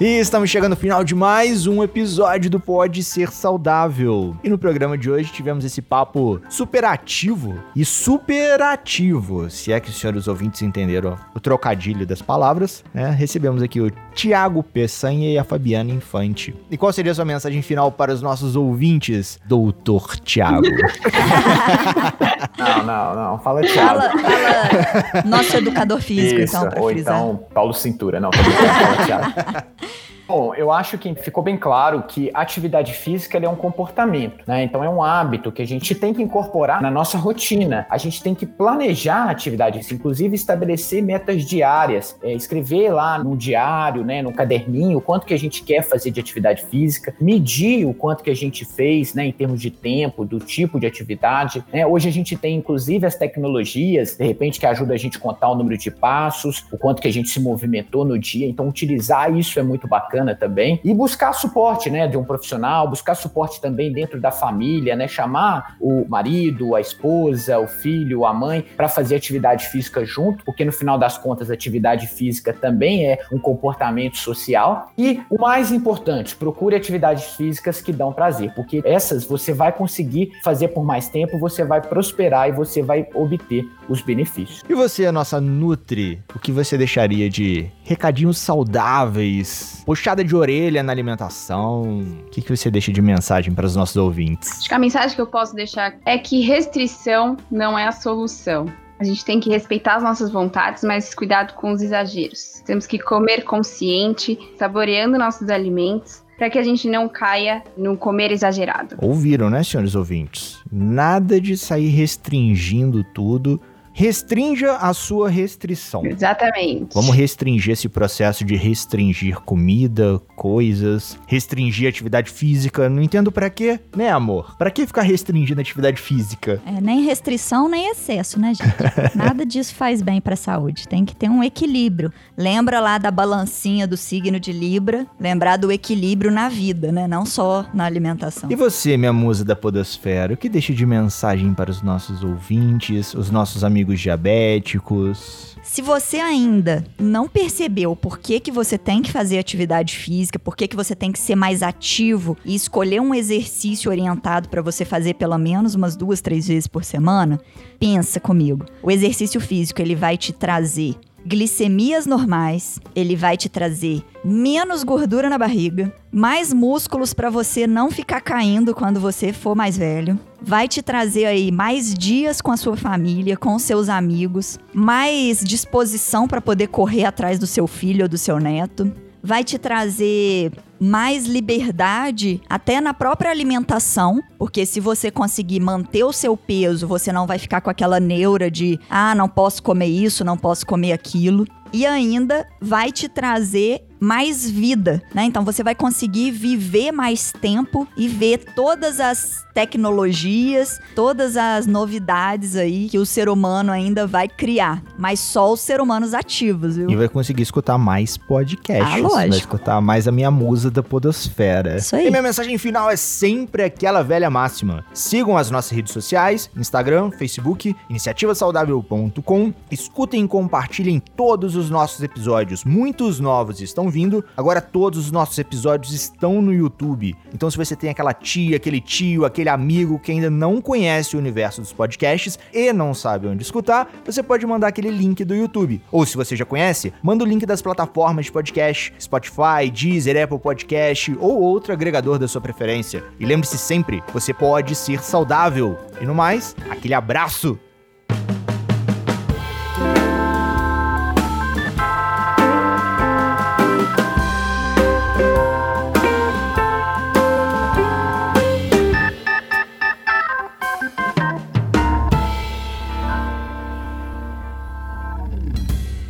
E estamos chegando ao final de mais um episódio do Pode Ser Saudável. E no programa de hoje tivemos esse papo superativo e superativo, se é que os senhores ouvintes entenderam o trocadilho das palavras, né? Recebemos aqui o Tiago Peçanha e a Fabiana Infante. E qual seria a sua mensagem final para os nossos ouvintes, doutor Tiago? não, não, não. Fala Tiago. Fala, fala nosso educador físico, Isso, então, Ou frisar. então Paulo Cintura, não. Fala Tiago. Yeah. Bom, eu acho que ficou bem claro que atividade física é um comportamento, né? Então é um hábito que a gente tem que incorporar na nossa rotina. A gente tem que planejar a atividade física, inclusive estabelecer metas diárias, é, escrever lá no diário, né, no caderninho, o quanto que a gente quer fazer de atividade física, medir o quanto que a gente fez, né, em termos de tempo, do tipo de atividade. Né? Hoje a gente tem inclusive as tecnologias, de repente que ajuda a gente a contar o número de passos, o quanto que a gente se movimentou no dia. Então utilizar isso é muito bacana bacana também. E buscar suporte, né, de um profissional, buscar suporte também dentro da família, né, chamar o marido, a esposa, o filho, a mãe para fazer atividade física junto, porque no final das contas, atividade física também é um comportamento social. E o mais importante, procure atividades físicas que dão prazer, porque essas você vai conseguir fazer por mais tempo, você vai prosperar e você vai obter os benefícios. E você, nossa Nutri, o que você deixaria de recadinhos saudáveis, puxada de orelha na alimentação? O que, que você deixa de mensagem para os nossos ouvintes? Acho que a mensagem que eu posso deixar é que restrição não é a solução. A gente tem que respeitar as nossas vontades, mas cuidado com os exageros. Temos que comer consciente, saboreando nossos alimentos, para que a gente não caia no comer exagerado. Ouviram, né, senhores ouvintes? Nada de sair restringindo tudo Restrinja a sua restrição. Exatamente. Vamos restringir esse processo de restringir comida, coisas, restringir atividade física. Não entendo para quê, né, amor? Para que ficar restringindo atividade física? É, nem restrição, nem excesso, né, gente? Nada disso faz bem para a saúde. Tem que ter um equilíbrio. Lembra lá da balancinha do signo de Libra? Lembrar do equilíbrio na vida, né? Não só na alimentação. E você, minha musa da podosfera, o que deixa de mensagem para os nossos ouvintes, os nossos amigos amigos diabéticos. Se você ainda não percebeu por que, que você tem que fazer atividade física, por que, que você tem que ser mais ativo e escolher um exercício orientado para você fazer pelo menos umas duas, três vezes por semana, pensa comigo. O exercício físico ele vai te trazer glicemias normais, ele vai te trazer menos gordura na barriga, mais músculos para você não ficar caindo quando você for mais velho. Vai te trazer aí mais dias com a sua família, com seus amigos, mais disposição para poder correr atrás do seu filho ou do seu neto. Vai te trazer mais liberdade até na própria alimentação, porque se você conseguir manter o seu peso, você não vai ficar com aquela neura de ah, não posso comer isso, não posso comer aquilo. E ainda vai te trazer mais vida, né? Então você vai conseguir viver mais tempo e ver todas as tecnologias, todas as novidades aí que o ser humano ainda vai criar, mas só os seres humanos ativos, viu? E vai conseguir escutar mais podcasts, ah, lógico. vai escutar mais a minha musa da podosfera. Isso aí. E minha mensagem final é sempre aquela velha máxima. Sigam as nossas redes sociais, Instagram, Facebook, iniciativasaudável.com. Escutem e compartilhem todos os nossos episódios. Muitos novos estão vindo. Agora todos os nossos episódios estão no YouTube. Então se você tem aquela tia, aquele tio, aquele amigo que ainda não conhece o universo dos podcasts e não sabe onde escutar, você pode mandar aquele link do YouTube. Ou se você já conhece, manda o link das plataformas de podcast, Spotify, Deezer, Apple Podcast ou outro agregador da sua preferência. E lembre-se sempre, você pode ser saudável. E no mais, aquele abraço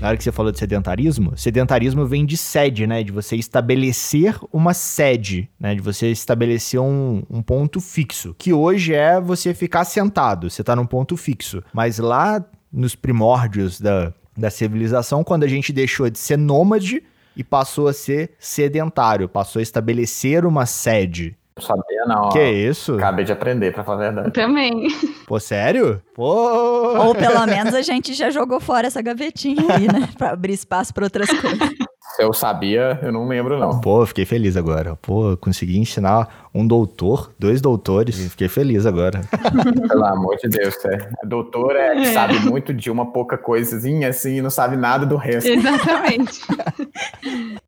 Na hora que você falou de sedentarismo, sedentarismo vem de sede, né? De você estabelecer uma sede, né? De você estabelecer um, um ponto fixo. Que hoje é você ficar sentado, você tá num ponto fixo. Mas lá nos primórdios da, da civilização, quando a gente deixou de ser nômade e passou a ser sedentário, passou a estabelecer uma sede. Não sabia, não. Que isso? Acabei de aprender, pra falar a verdade. Também. Pô, sério? Pô! Ou pelo menos a gente já jogou fora essa gavetinha aí, né? Pra abrir espaço pra outras coisas. Se eu sabia, eu não lembro, não. Pô, fiquei feliz agora. Pô, consegui ensinar um doutor, dois doutores. Fiquei feliz agora. Pelo amor de Deus, é. Doutor é que sabe muito de uma pouca coisinha assim e não sabe nada do resto. Exatamente.